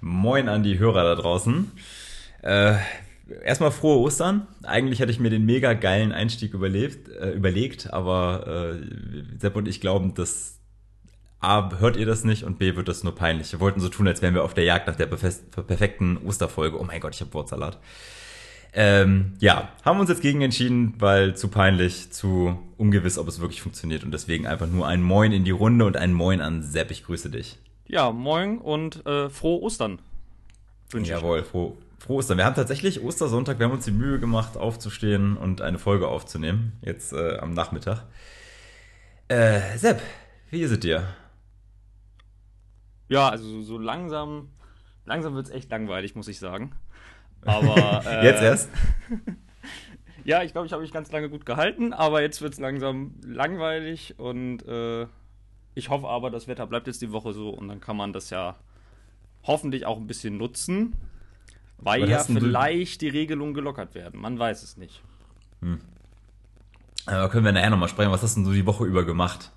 Moin an die Hörer da draußen. Äh, erstmal frohe Ostern. Eigentlich hätte ich mir den mega geilen Einstieg überlebt, äh, überlegt, aber äh, Sepp und ich glauben, dass A, hört ihr das nicht und B, wird das nur peinlich. Wir wollten so tun, als wären wir auf der Jagd nach der perfekten Osterfolge. Oh mein Gott, ich habe Wortsalat. Ähm, ja, haben uns jetzt gegen entschieden, weil zu peinlich, zu ungewiss, ob es wirklich funktioniert und deswegen einfach nur ein Moin in die Runde und ein Moin an Sepp. Ich grüße dich. Ja, moin und äh, frohe Ostern. Wünsche Jawohl, frohe, frohe Ostern. Wir haben tatsächlich Ostersonntag, wir haben uns die Mühe gemacht, aufzustehen und eine Folge aufzunehmen, jetzt äh, am Nachmittag. Äh, Sepp, wie ist es dir? Ja, also so langsam, langsam wird es echt langweilig, muss ich sagen. Aber äh, jetzt erst? ja, ich glaube, ich habe mich ganz lange gut gehalten, aber jetzt wird es langsam langweilig und äh, ich hoffe aber, das Wetter bleibt jetzt die Woche so und dann kann man das ja hoffentlich auch ein bisschen nutzen, weil Was ja vielleicht die Regelungen gelockert werden. Man weiß es nicht. Hm. Aber können wir nachher nochmal sprechen. Was hast denn du die Woche über gemacht?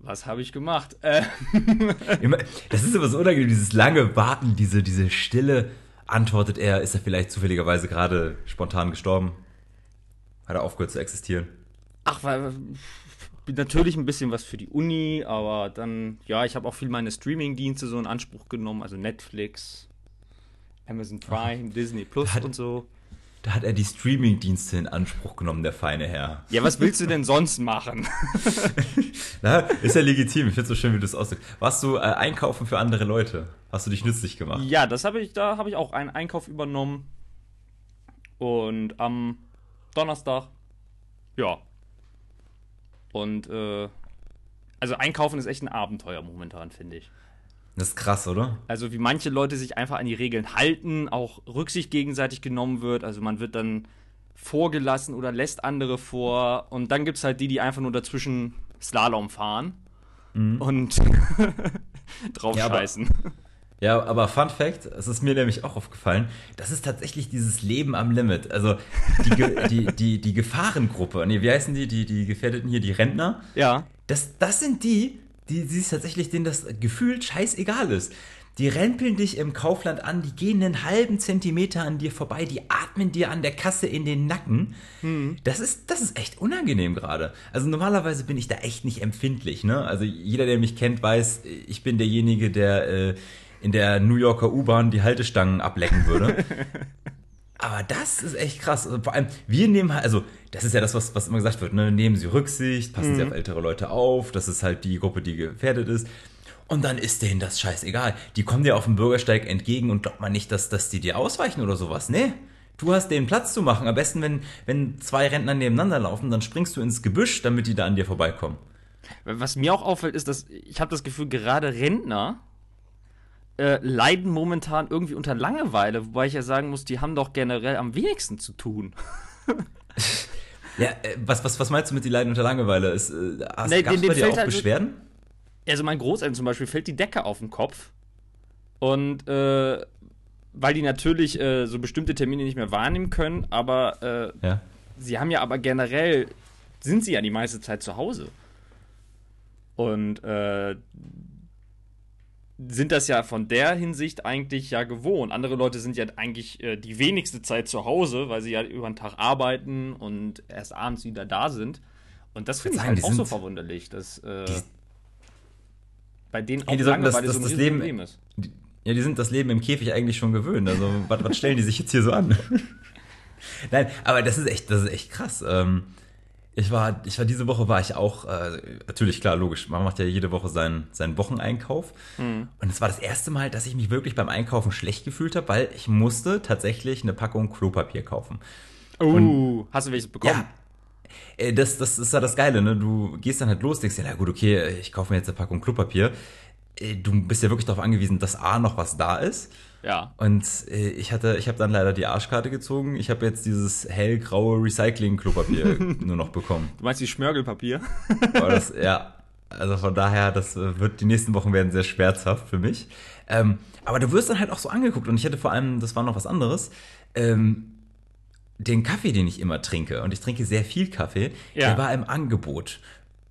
Was habe ich gemacht? Äh. das ist aber so unangenehm, dieses lange Warten, diese, diese Stille. Antwortet er, ist er vielleicht zufälligerweise gerade spontan gestorben? Hat er aufgehört zu existieren? Ach, weil natürlich ein bisschen was für die Uni, aber dann, ja, ich habe auch viel meine Streaming-Dienste so in Anspruch genommen, also Netflix, Amazon Prime, Ach, Disney Plus hat, und so. Da hat er die Streaming-Dienste in Anspruch genommen, der feine Herr. Ja, was willst du denn sonst machen? Na, ist ja legitim, ich finde es so schön, wie du es ausdrückst. Warst du äh, einkaufen für andere Leute? Hast du dich nützlich gemacht? Ja, das habe ich, da habe ich auch einen Einkauf übernommen. Und am Donnerstag, ja, und äh, also einkaufen ist echt ein Abenteuer momentan, finde ich. Das ist krass, oder? Also wie manche Leute sich einfach an die Regeln halten, auch Rücksicht gegenseitig genommen wird. Also man wird dann vorgelassen oder lässt andere vor. Und dann gibt es halt die, die einfach nur dazwischen Slalom fahren mhm. und drauf ja, scheißen. Aber, ja, aber Fun Fact, es ist mir nämlich auch aufgefallen, das ist tatsächlich dieses Leben am Limit. Also die, die, die, die Gefahrengruppe, nee, wie heißen die, die, die Gefährdeten hier, die Rentner? Ja. Das, das sind die, die, die tatsächlich, denen das gefühlt scheißegal ist. Die rempeln dich im Kaufland an, die gehen einen halben Zentimeter an dir vorbei, die atmen dir an der Kasse in den Nacken. Hm. Das, ist, das ist echt unangenehm gerade. Also normalerweise bin ich da echt nicht empfindlich. Ne? Also jeder, der mich kennt, weiß, ich bin derjenige, der äh, in der New Yorker U-Bahn die Haltestangen ablecken würde. Aber das ist echt krass. Also vor allem, wir nehmen halt, also das ist ja das, was, was immer gesagt wird, ne? nehmen Sie Rücksicht, passen mhm. Sie auf ältere Leute auf, das ist halt die Gruppe, die gefährdet ist. Und dann ist denen das scheißegal. Die kommen dir auf dem Bürgersteig entgegen und glaubt man nicht, dass, dass die dir ausweichen oder sowas. Nee, du hast den Platz zu machen. Am besten, wenn, wenn zwei Rentner nebeneinander laufen, dann springst du ins Gebüsch, damit die da an dir vorbeikommen. Was mir auch auffällt, ist, dass ich habe das Gefühl, gerade Rentner äh, leiden momentan irgendwie unter Langeweile, wobei ich ja sagen muss, die haben doch generell am wenigsten zu tun. ja, äh, was, was, was meinst du mit die leiden unter Langeweile? Ist, äh, hast, nee, gab's bei dir auch halt Beschwerden? Also mein Großeltern zum Beispiel fällt die Decke auf den Kopf und äh, weil die natürlich äh, so bestimmte Termine nicht mehr wahrnehmen können, aber äh, ja. sie haben ja aber generell, sind sie ja die meiste Zeit zu Hause. Und äh, sind das ja von der Hinsicht eigentlich ja gewohnt. Andere Leute sind ja eigentlich äh, die wenigste Zeit zu Hause, weil sie ja über den Tag arbeiten und erst abends wieder da sind. Und das finde ich halt auch so verwunderlich, dass äh, die, bei denen auch ja, lange, das, das, das, so ein Leben, Problem ist. Die, ja, die sind das Leben im Käfig eigentlich schon gewöhnt. Also, was, was stellen die sich jetzt hier so an? Nein, aber das ist echt, das ist echt krass. Ähm, ich war, ich war diese Woche war ich auch, äh, natürlich klar, logisch, man macht ja jede Woche seinen, seinen Wocheneinkauf. Mhm. Und es war das erste Mal, dass ich mich wirklich beim Einkaufen schlecht gefühlt habe, weil ich musste tatsächlich eine Packung Klopapier kaufen. Oh, uh, hast du welches bekommen? Ja, äh, das, das ist ja das Geile, ne? Du gehst dann halt los, denkst dir, na gut, okay, ich kaufe mir jetzt eine Packung Klopapier. Äh, du bist ja wirklich darauf angewiesen, dass A noch was da ist. Ja. Und äh, ich hatte, ich habe dann leider die Arschkarte gezogen. Ich habe jetzt dieses hellgraue Recycling-Klopapier nur noch bekommen. Du meinst die Schmörgelpapier? das, ja. Also von daher, das wird die nächsten Wochen werden sehr schmerzhaft für mich. Ähm, aber du wirst dann halt auch so angeguckt und ich hatte vor allem, das war noch was anderes. Ähm, den Kaffee, den ich immer trinke, und ich trinke sehr viel Kaffee, ja. der war im Angebot.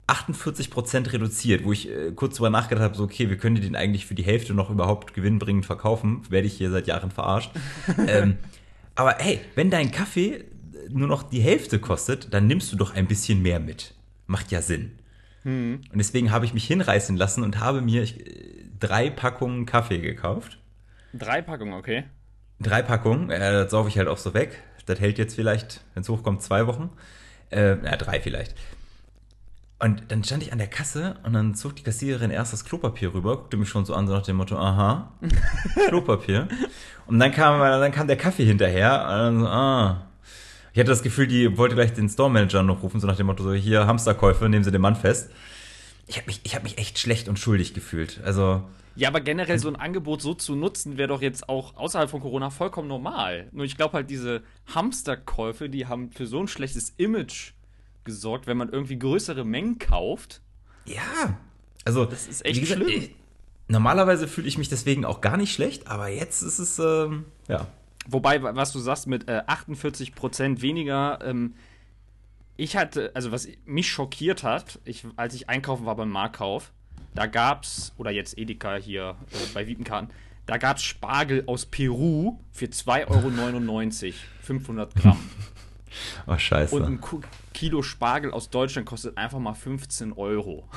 48% reduziert, wo ich äh, kurz drüber nachgedacht habe, so, okay, wir können den eigentlich für die Hälfte noch überhaupt gewinnbringend verkaufen. Werde ich hier seit Jahren verarscht. ähm, aber hey, wenn dein Kaffee nur noch die Hälfte kostet, dann nimmst du doch ein bisschen mehr mit. Macht ja Sinn. Und deswegen habe ich mich hinreißen lassen und habe mir ich, drei Packungen Kaffee gekauft. Drei Packungen, okay. Drei Packungen, äh, das saufe ich halt auch so weg. Das hält jetzt vielleicht, wenn es hochkommt, zwei Wochen. Äh, ja, drei vielleicht. Und dann stand ich an der Kasse und dann zog die Kassiererin erst das Klopapier rüber, guckte mich schon so an, so nach dem Motto, aha, Klopapier. Und dann kam, dann kam der Kaffee hinterher und dann so, ah. Ich hatte das Gefühl, die wollte gleich den Store Manager noch rufen, so nach dem Motto, so hier Hamsterkäufe, nehmen Sie den Mann fest. Ich habe mich, ich hab mich echt schlecht und schuldig gefühlt. Also, Ja, aber generell so ein Angebot so zu nutzen, wäre doch jetzt auch außerhalb von Corona vollkommen normal. Nur ich glaube halt, diese Hamsterkäufe, die haben für so ein schlechtes Image gesorgt, wenn man irgendwie größere Mengen kauft. ja. Also, Das ist echt gesagt, schlimm. ich- Normalerweise fühle ich mich deswegen auch gar nicht schlecht, aber jetzt ist es, ähm, ja. Wobei, wa- was du sagst mit äh, 48% weniger, ähm, ich hatte, also was mich schockiert hat, ich, als ich einkaufen war beim Markauf, da gab's, oder jetzt Edeka hier äh, bei Wiepenkarten, da gab's Spargel aus Peru für 2,99 Euro, 500 Gramm. Oh, scheiße. Und ein Kilo Spargel aus Deutschland kostet einfach mal 15 Euro.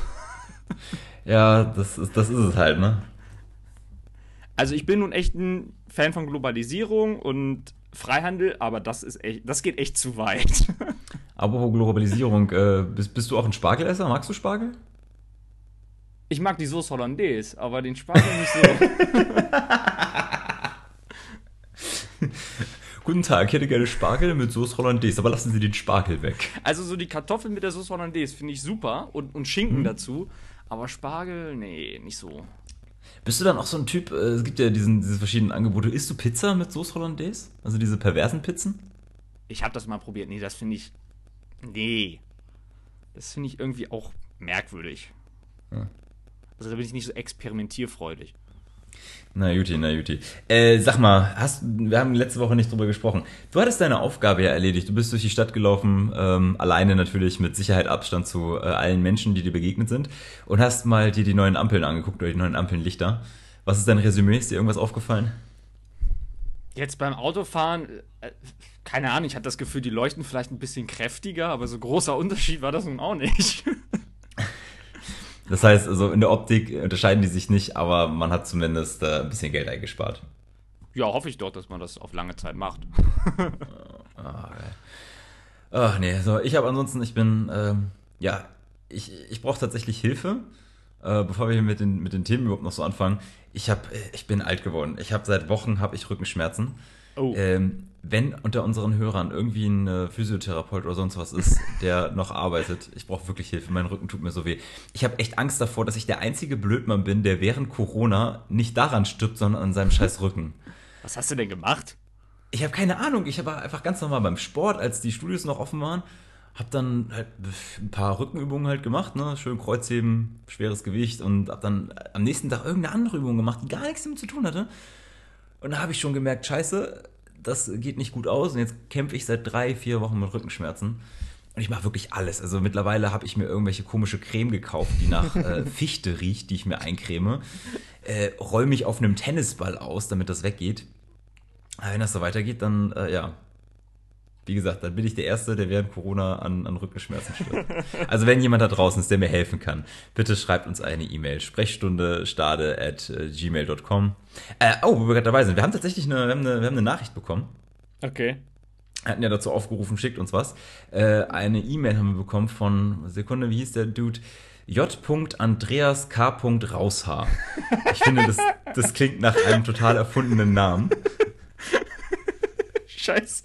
ja, das ist, das ist es halt, ne? Also ich bin nun echt ein Fan von Globalisierung und Freihandel, aber das ist echt, das geht echt zu weit. Apropos Globalisierung, äh, bist, bist du auch ein Spargelesser? Magst du Spargel? Ich mag die Sauce Hollandaise, aber den Spargel nicht so. Guten Tag, ich hätte gerne Spargel mit Soße Hollandaise, aber lassen Sie den Spargel weg. Also so die Kartoffeln mit der Sauce Hollandaise finde ich super und, und Schinken dazu. Aber Spargel, nee, nicht so. Bist du dann auch so ein Typ, äh, es gibt ja diesen, diese verschiedenen Angebote, isst du Pizza mit Soße Hollandaise? Also diese perversen Pizzen? Ich habe das mal probiert. Nee, das finde ich. Nee. Das finde ich irgendwie auch merkwürdig. Ja. Also da bin ich nicht so experimentierfreudig. Na Juti, na Juti. Äh, sag mal, hast, wir haben letzte Woche nicht drüber gesprochen. Du hattest deine Aufgabe ja erledigt. Du bist durch die Stadt gelaufen, ähm, alleine natürlich mit Sicherheit Abstand zu äh, allen Menschen, die dir begegnet sind und hast mal dir die neuen Ampeln angeguckt oder die neuen Ampelnlichter. Was ist dein Resümee? Ist dir irgendwas aufgefallen? Jetzt beim Autofahren, äh, keine Ahnung, ich hatte das Gefühl, die leuchten vielleicht ein bisschen kräftiger, aber so großer Unterschied war das nun auch nicht. Das heißt, also in der Optik unterscheiden die sich nicht, aber man hat zumindest äh, ein bisschen Geld eingespart. ja, hoffe ich doch, dass man das auf lange Zeit macht. Ach nee, so ich habe ansonsten, ich bin, ähm, ja, ich, ich brauche tatsächlich Hilfe, äh, bevor wir hier mit den, mit den Themen überhaupt noch so anfangen. Ich hab, äh, ich bin alt geworden. Ich habe seit Wochen habe ich Rückenschmerzen. Oh. Ähm, wenn unter unseren Hörern irgendwie ein äh, Physiotherapeut oder sonst was ist, der noch arbeitet, ich brauche wirklich Hilfe. Mein Rücken tut mir so weh. Ich habe echt Angst davor, dass ich der einzige Blödmann bin, der während Corona nicht daran stirbt, sondern an seinem scheiß Rücken. Was hast du denn gemacht? Ich habe keine Ahnung. Ich war einfach ganz normal beim Sport, als die Studios noch offen waren. Hab dann halt ein paar Rückenübungen halt gemacht, ne? Schön Kreuzheben, schweres Gewicht und hab dann am nächsten Tag irgendeine andere Übung gemacht, die gar nichts damit zu tun hatte. Und da habe ich schon gemerkt, scheiße, das geht nicht gut aus. Und jetzt kämpfe ich seit drei, vier Wochen mit Rückenschmerzen. Und ich mache wirklich alles. Also mittlerweile habe ich mir irgendwelche komische Creme gekauft, die nach äh, Fichte riecht, die ich mir eincreme. Äh, roll mich auf einem Tennisball aus, damit das weggeht. Aber wenn das so weitergeht, dann, äh, ja. Wie gesagt, dann bin ich der Erste, der während Corona an, an Rückenschmerzen stirbt. Also wenn jemand da draußen ist, der mir helfen kann, bitte schreibt uns eine E-Mail. Sprechstunde stade at äh, gmail.com. Äh, oh, wo wir gerade dabei sind. Wir haben tatsächlich eine, wir haben eine, wir haben eine Nachricht bekommen. Okay. Hatten ja dazu aufgerufen, schickt uns was. Äh, eine E-Mail haben wir bekommen von, Sekunde, wie hieß der Dude? J.Andreas K. Raushaar. Ich finde, das, das klingt nach einem total erfundenen Namen. Scheiße.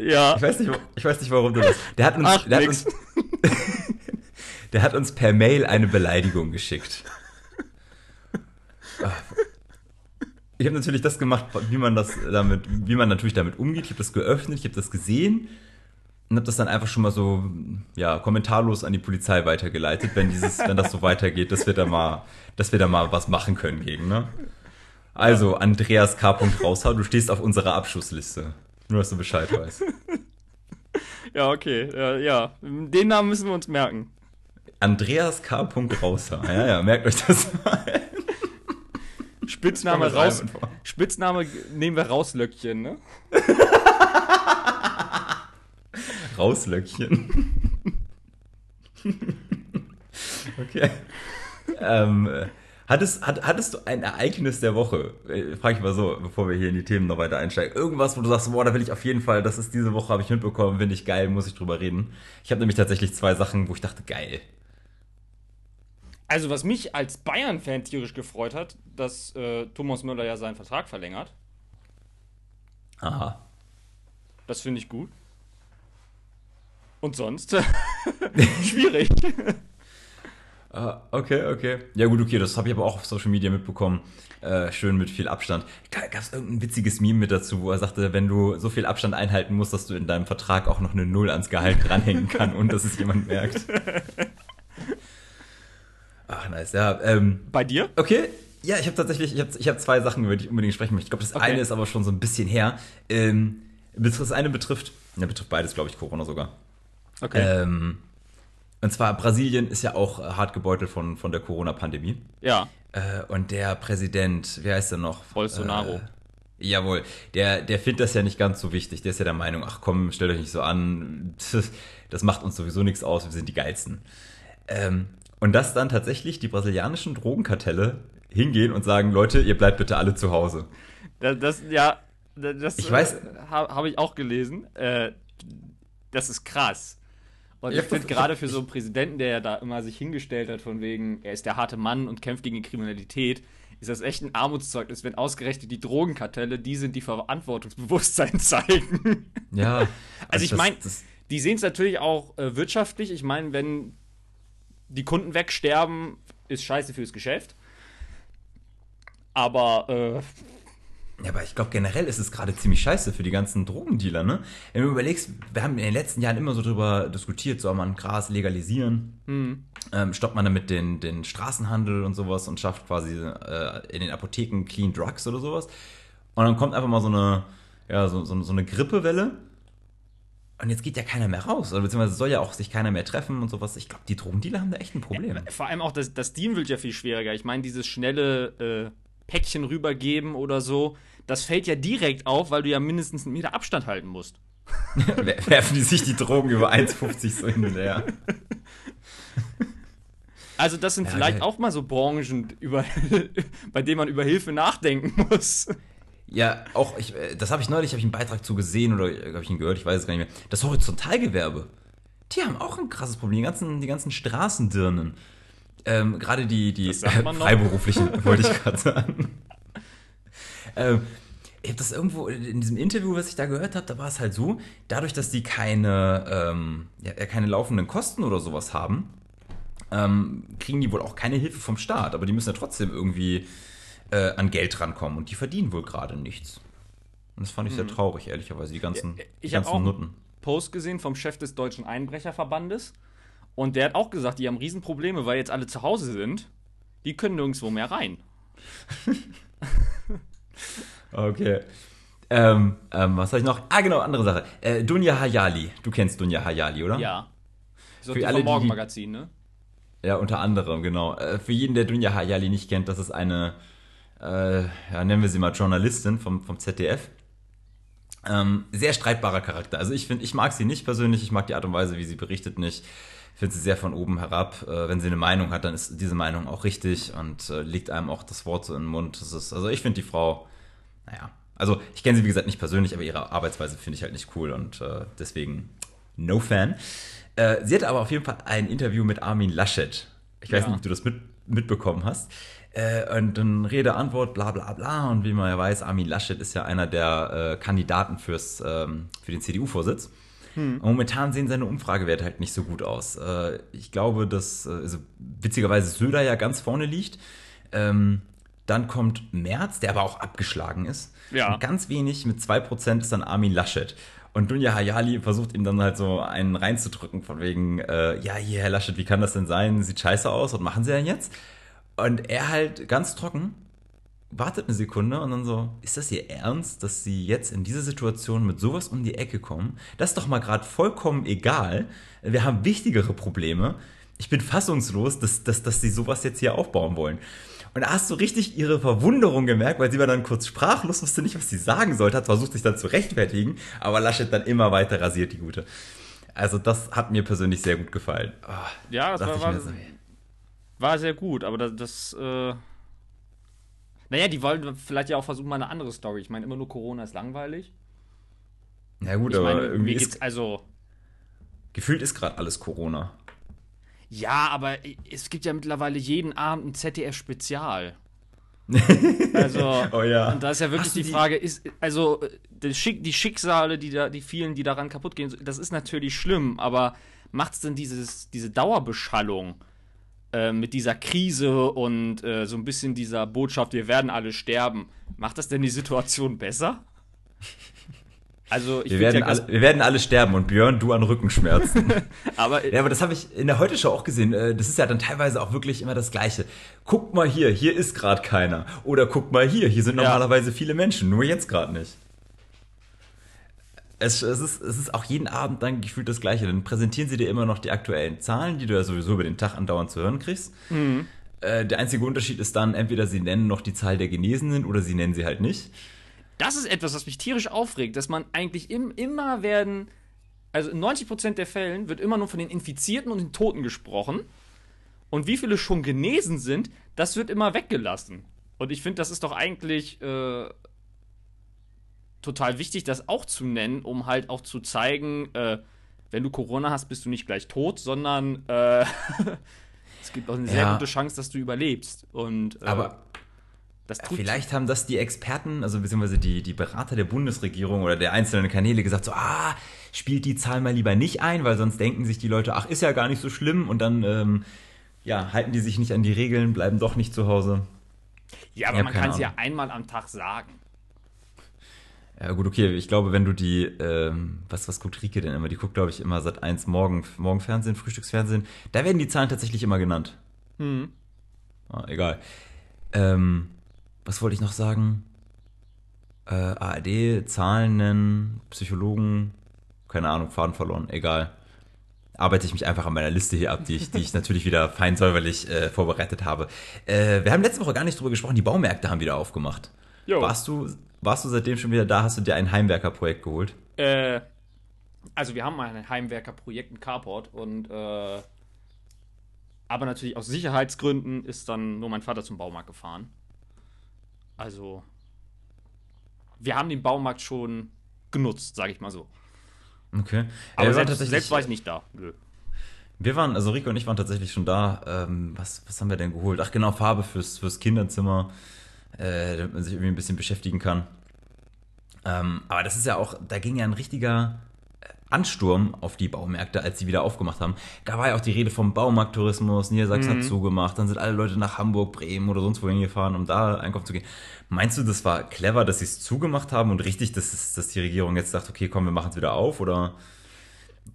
Ja. Ich weiß nicht, ich weiß nicht, warum du das. Der hat uns, Ach, der hat uns, der hat uns per Mail eine Beleidigung geschickt. Ich habe natürlich das gemacht, wie man das damit, wie man natürlich damit umgeht. Ich habe das geöffnet, ich habe das gesehen und habe das dann einfach schon mal so, ja, kommentarlos an die Polizei weitergeleitet, wenn dieses, wenn das so weitergeht, dass wir da mal, dass wir da mal was machen können gegen, ne? Also, Andreas K. Raushaar, du stehst auf unserer Abschussliste. Nur, dass du Bescheid weißt. Ja, okay. Ja, ja, den Namen müssen wir uns merken. Andreas K. Rauser. Ja, ja, merkt euch das mal. Spitzname raus. Spitzname nehmen wir Rauslöckchen, ne? Rauslöckchen. okay. ähm, hattest, hat, hattest du ein Ereignis der Woche? Äh, frag ich mal so, bevor wir hier in die Themen noch weiter einsteigen. Irgendwas, wo du sagst, boah, da will ich auf jeden Fall, das ist diese Woche, habe ich mitbekommen, finde ich geil, muss ich drüber reden. Ich habe nämlich tatsächlich zwei Sachen, wo ich dachte, geil. Also, was mich als Bayern-Fan tierisch gefreut hat, dass äh, Thomas Müller ja seinen Vertrag verlängert. Aha. Das finde ich gut. Und sonst? Schwierig. Uh, okay, okay. Ja gut, okay, das habe ich aber auch auf Social Media mitbekommen. Äh, schön mit viel Abstand. Gab es irgendein witziges Meme mit dazu, wo er sagte, wenn du so viel Abstand einhalten musst, dass du in deinem Vertrag auch noch eine Null ans Gehalt dranhängen kann und dass es jemand merkt. Ach, nice. Ja, ähm, Bei dir? Okay. Ja, ich habe tatsächlich, ich habe ich hab zwei Sachen, über die ich unbedingt sprechen möchte. Ich glaube, das okay. eine ist aber schon so ein bisschen her. Ähm, das eine betrifft, ne, betrifft beides, glaube ich, Corona sogar. Okay. Ähm, und zwar Brasilien ist ja auch hart gebeutelt von, von der Corona-Pandemie. Ja. Äh, und der Präsident, wie heißt er noch? Bolsonaro. Äh, jawohl, der, der findet das ja nicht ganz so wichtig. Der ist ja der Meinung, ach komm, stellt euch nicht so an, das macht uns sowieso nichts aus, wir sind die Geilsten. Ähm, und dass dann tatsächlich die brasilianischen Drogenkartelle hingehen und sagen, Leute, ihr bleibt bitte alle zu Hause. Das, das ja, das ich weiß, äh, habe hab ich auch gelesen. Äh, das ist krass. Und ich finde gerade für so einen Präsidenten, der ja da immer sich hingestellt hat, von wegen, er ist der harte Mann und kämpft gegen die Kriminalität, ist das echt ein Armutszeugnis, wenn ausgerechnet die Drogenkartelle die sind, die Verantwortungsbewusstsein zeigen. Ja. Also, also ich meine, die sehen es natürlich auch äh, wirtschaftlich. Ich meine, wenn die Kunden wegsterben, ist scheiße fürs Geschäft. Aber äh, ja, aber ich glaube, generell ist es gerade ziemlich scheiße für die ganzen Drogendealer, ne? Wenn du überlegst, wir haben in den letzten Jahren immer so drüber diskutiert, soll man Gras legalisieren? Mhm. Ähm, stoppt man damit den, den Straßenhandel und sowas und schafft quasi äh, in den Apotheken Clean Drugs oder sowas? Und dann kommt einfach mal so eine, ja, so, so, so eine Grippewelle. Und jetzt geht ja keiner mehr raus, oder beziehungsweise soll ja auch sich keiner mehr treffen und sowas. Ich glaube, die Drogendealer haben da echt ein Problem. Ja, vor allem auch das, das Team wird ja viel schwieriger. Ich meine, dieses schnelle äh, Päckchen rübergeben oder so, das fällt ja direkt auf, weil du ja mindestens einen Meter Abstand halten musst. Werfen die sich die Drogen über 1,50 so hin und her. Also das sind ja, vielleicht auch mal so Branchen, über, bei denen man über Hilfe nachdenken muss. Ja, auch, ich, äh, das habe ich neulich, habe ich einen Beitrag zu gesehen oder habe ich ihn gehört, ich weiß es gar nicht mehr. Das Horizontalgewerbe, die haben auch ein krasses Problem, die ganzen, die ganzen Straßendirnen. Ähm, Gerade die, die freiberuflichen, wollte ich gerade sagen. ähm, ich habe das irgendwo in diesem Interview, was ich da gehört habe, da war es halt so, dadurch, dass die keine, ähm, ja, keine laufenden Kosten oder sowas haben, ähm, kriegen die wohl auch keine Hilfe vom Staat, aber die müssen ja trotzdem irgendwie äh, an Geld rankommen und die verdienen wohl gerade nichts. Und das fand ich sehr mhm. traurig, ehrlicherweise, die ganzen, ja, ich die ganzen auch Nutten. Post gesehen vom Chef des Deutschen Einbrecherverbandes und der hat auch gesagt, die haben Riesenprobleme, weil jetzt alle zu Hause sind. Die können nirgendwo mehr rein. okay. Ähm, ähm, was habe ich noch? Ah, genau, andere Sache. Äh, Dunja Hayali. Du kennst Dunja Hayali, oder? Ja. So Für alle, Morgenmagazin, ne? Ja, unter anderem, genau. Äh, für jeden, der Dunja Hayali nicht kennt, das ist eine, äh, ja, nennen wir sie mal Journalistin vom, vom ZDF. Ähm, sehr streitbarer Charakter. Also ich finde, ich mag sie nicht persönlich, ich mag die Art und Weise, wie sie berichtet nicht finde sie sehr von oben herab. Äh, wenn sie eine Meinung hat, dann ist diese Meinung auch richtig und äh, legt einem auch das Wort so in den Mund. Das ist, also ich finde die Frau, naja, also ich kenne sie wie gesagt nicht persönlich, aber ihre Arbeitsweise finde ich halt nicht cool und äh, deswegen no fan. Äh, sie hatte aber auf jeden Fall ein Interview mit Armin Laschet. Ich weiß ja. nicht, ob du das mit, mitbekommen hast. Äh, und dann Rede, Antwort, bla bla bla. Und wie man ja weiß, Armin Laschet ist ja einer der äh, Kandidaten fürs, ähm, für den CDU-Vorsitz. Hm. Momentan sehen seine Umfragewerte halt nicht so gut aus. Äh, ich glaube, dass äh, also witzigerweise Söder ja ganz vorne liegt. Ähm, dann kommt Merz, der aber auch abgeschlagen ist. Ja. Und ganz wenig, mit 2% ist dann Armin Laschet. Und Dunja Hayali versucht ihm dann halt so einen reinzudrücken, von wegen, äh, ja, hier, Herr Laschet, wie kann das denn sein? Sieht scheiße aus, was machen Sie denn jetzt? Und er halt ganz trocken, wartet eine Sekunde und dann so, ist das ihr Ernst, dass sie jetzt in dieser Situation mit sowas um die Ecke kommen? Das ist doch mal gerade vollkommen egal. Wir haben wichtigere Probleme. Ich bin fassungslos, dass, dass, dass sie sowas jetzt hier aufbauen wollen. Und da hast du richtig ihre Verwunderung gemerkt, weil sie war dann kurz sprachlos, wusste nicht, was sie sagen sollte, hat versucht, sich dann zu rechtfertigen, aber Laschet dann immer weiter rasiert, die Gute. Also das hat mir persönlich sehr gut gefallen. Oh, ja, das war, war, so. war, sehr gut, aber das, das äh naja, die wollen vielleicht ja auch versuchen, mal eine andere Story. Ich meine, immer nur Corona ist langweilig. Ja, gut, ich aber meine, irgendwie ist. Also. Gefühlt ist gerade alles Corona. Ja, aber es gibt ja mittlerweile jeden Abend ein ZDF-Spezial. also, oh ja. und da ist ja wirklich die, die, Frage, ist, also die Schicksale, die da, die vielen, die daran kaputt gehen, das ist natürlich schlimm, aber macht es denn dieses, diese Dauerbeschallung äh, mit dieser Krise und äh, so ein bisschen dieser Botschaft, wir werden alle sterben, macht das denn die Situation besser? Also wir werden, ja alle, wir werden alle sterben und Björn, du an Rückenschmerzen. aber, ja, aber das habe ich in der Heute-Show auch gesehen. Äh, das ist ja dann teilweise auch wirklich immer das Gleiche. Guck mal hier, hier ist gerade keiner. Oder guck mal hier, hier sind normalerweise ja. viele Menschen, nur jetzt gerade nicht. Es, es, ist, es ist auch jeden Abend dann gefühlt das Gleiche. Dann präsentieren sie dir immer noch die aktuellen Zahlen, die du ja sowieso über den Tag andauernd zu hören kriegst. Mhm. Äh, der einzige Unterschied ist dann, entweder sie nennen noch die Zahl der Genesenen oder sie nennen sie halt nicht. Das ist etwas, was mich tierisch aufregt, dass man eigentlich im, immer werden, also in 90% der Fällen wird immer nur von den Infizierten und den Toten gesprochen. Und wie viele schon genesen sind, das wird immer weggelassen. Und ich finde, das ist doch eigentlich äh, total wichtig, das auch zu nennen, um halt auch zu zeigen, äh, wenn du Corona hast, bist du nicht gleich tot, sondern äh, es gibt auch eine sehr ja. gute Chance, dass du überlebst. Und, äh, Aber Vielleicht haben das die Experten, also beziehungsweise die, die Berater der Bundesregierung oder der einzelnen Kanäle gesagt, so, ah, spielt die Zahl mal lieber nicht ein, weil sonst denken sich die Leute, ach, ist ja gar nicht so schlimm und dann, ähm, ja, halten die sich nicht an die Regeln, bleiben doch nicht zu Hause. Ja, aber man kann es ja einmal am Tag sagen. Ja, gut, okay. Ich glaube, wenn du die, ähm, was, was guckt Rike denn immer? Die guckt, glaube ich, immer seit eins morgen, Morgenfernsehen, Frühstücksfernsehen. Da werden die Zahlen tatsächlich immer genannt. Hm. Ah, egal. Ähm, was wollte ich noch sagen? Äh, ARD, Zahlen nennen, Psychologen, keine Ahnung, Faden verloren, egal. Arbeite ich mich einfach an meiner Liste hier ab, die ich, die ich natürlich wieder fein säuberlich äh, vorbereitet habe. Äh, wir haben letzte Woche gar nicht drüber gesprochen, die Baumärkte haben wieder aufgemacht. Jo. Warst du, warst du seitdem schon wieder da? Hast du dir ein Heimwerkerprojekt geholt? Äh, also wir haben ein Heimwerkerprojekt, ein Carport und äh, aber natürlich aus Sicherheitsgründen ist dann nur mein Vater zum Baumarkt gefahren. Also, wir haben den Baumarkt schon genutzt, sage ich mal so. Okay. Aber selbst, selbst war ich nicht da. Nö. Wir waren, also Rico und ich waren tatsächlich schon da. Ähm, was, was haben wir denn geholt? Ach genau, Farbe fürs, fürs Kinderzimmer, äh, damit man sich irgendwie ein bisschen beschäftigen kann. Ähm, aber das ist ja auch, da ging ja ein richtiger Ansturm auf die Baumärkte, als sie wieder aufgemacht haben. Da war ja auch die Rede vom Baumarkttourismus, Niedersachsen mhm. hat zugemacht, dann sind alle Leute nach Hamburg, Bremen oder sonst wohin gefahren, um da einkaufen zu gehen. Meinst du, das war clever, dass sie es zugemacht haben und richtig, dass, es, dass die Regierung jetzt sagt, okay, komm, wir machen es wieder auf? Oder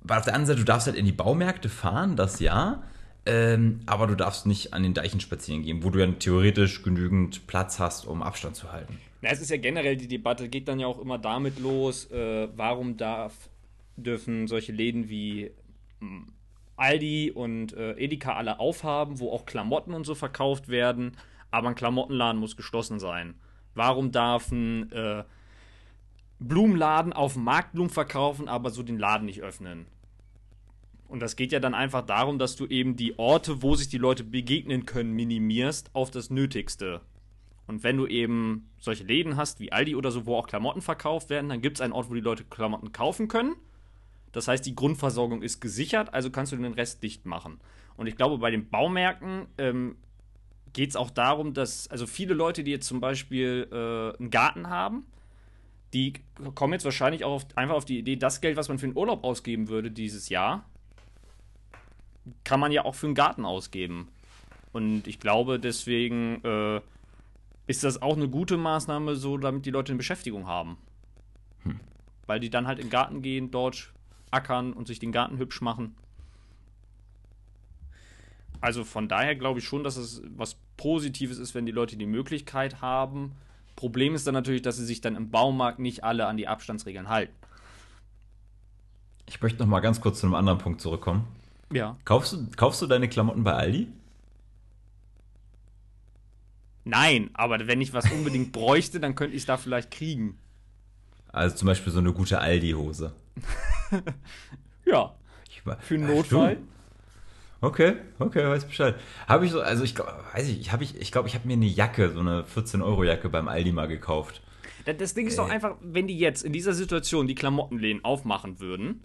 weil auf der anderen Seite, du darfst halt in die Baumärkte fahren, das ja, ähm, aber du darfst nicht an den Deichen spazieren gehen, wo du ja theoretisch genügend Platz hast, um Abstand zu halten. Na, es ist ja generell die Debatte, geht dann ja auch immer damit los, äh, warum darf dürfen solche Läden wie hm, Aldi und äh, Edeka alle aufhaben, wo auch Klamotten und so verkauft werden, aber ein Klamottenladen muss geschlossen sein. Warum darf ein äh, Blumenladen auf dem Markt Blumen verkaufen, aber so den Laden nicht öffnen? Und das geht ja dann einfach darum, dass du eben die Orte, wo sich die Leute begegnen können, minimierst auf das Nötigste. Und wenn du eben solche Läden hast, wie Aldi oder so, wo auch Klamotten verkauft werden, dann gibt es einen Ort, wo die Leute Klamotten kaufen können. Das heißt, die Grundversorgung ist gesichert, also kannst du den Rest dicht machen. Und ich glaube, bei den Baumärkten ähm, geht es auch darum, dass, also viele Leute, die jetzt zum Beispiel äh, einen Garten haben, die kommen jetzt wahrscheinlich auch auf, einfach auf die Idee, das Geld, was man für den Urlaub ausgeben würde dieses Jahr, kann man ja auch für einen Garten ausgeben. Und ich glaube, deswegen äh, ist das auch eine gute Maßnahme, so damit die Leute eine Beschäftigung haben. Hm. Weil die dann halt in den Garten gehen, dort ackern und sich den Garten hübsch machen. Also von daher glaube ich schon, dass es was Positives ist, wenn die Leute die Möglichkeit haben. Problem ist dann natürlich, dass sie sich dann im Baumarkt nicht alle an die Abstandsregeln halten. Ich möchte noch mal ganz kurz zu einem anderen Punkt zurückkommen. Ja. Kaufst du, kaufst du deine Klamotten bei Aldi? Nein, aber wenn ich was unbedingt bräuchte, dann könnte ich es da vielleicht kriegen. Also zum Beispiel so eine gute Aldi-Hose. Ja, für einen Notfall. Okay, okay, weiß Bescheid. Habe ich so, also ich glaube, weiß ich, ich habe ich, ich glaube, ich habe mir eine Jacke, so eine 14 Euro Jacke beim Aldi mal gekauft. Das- Das Ding ist doch Äh. einfach, wenn die jetzt in dieser Situation die Klamottenläden aufmachen würden,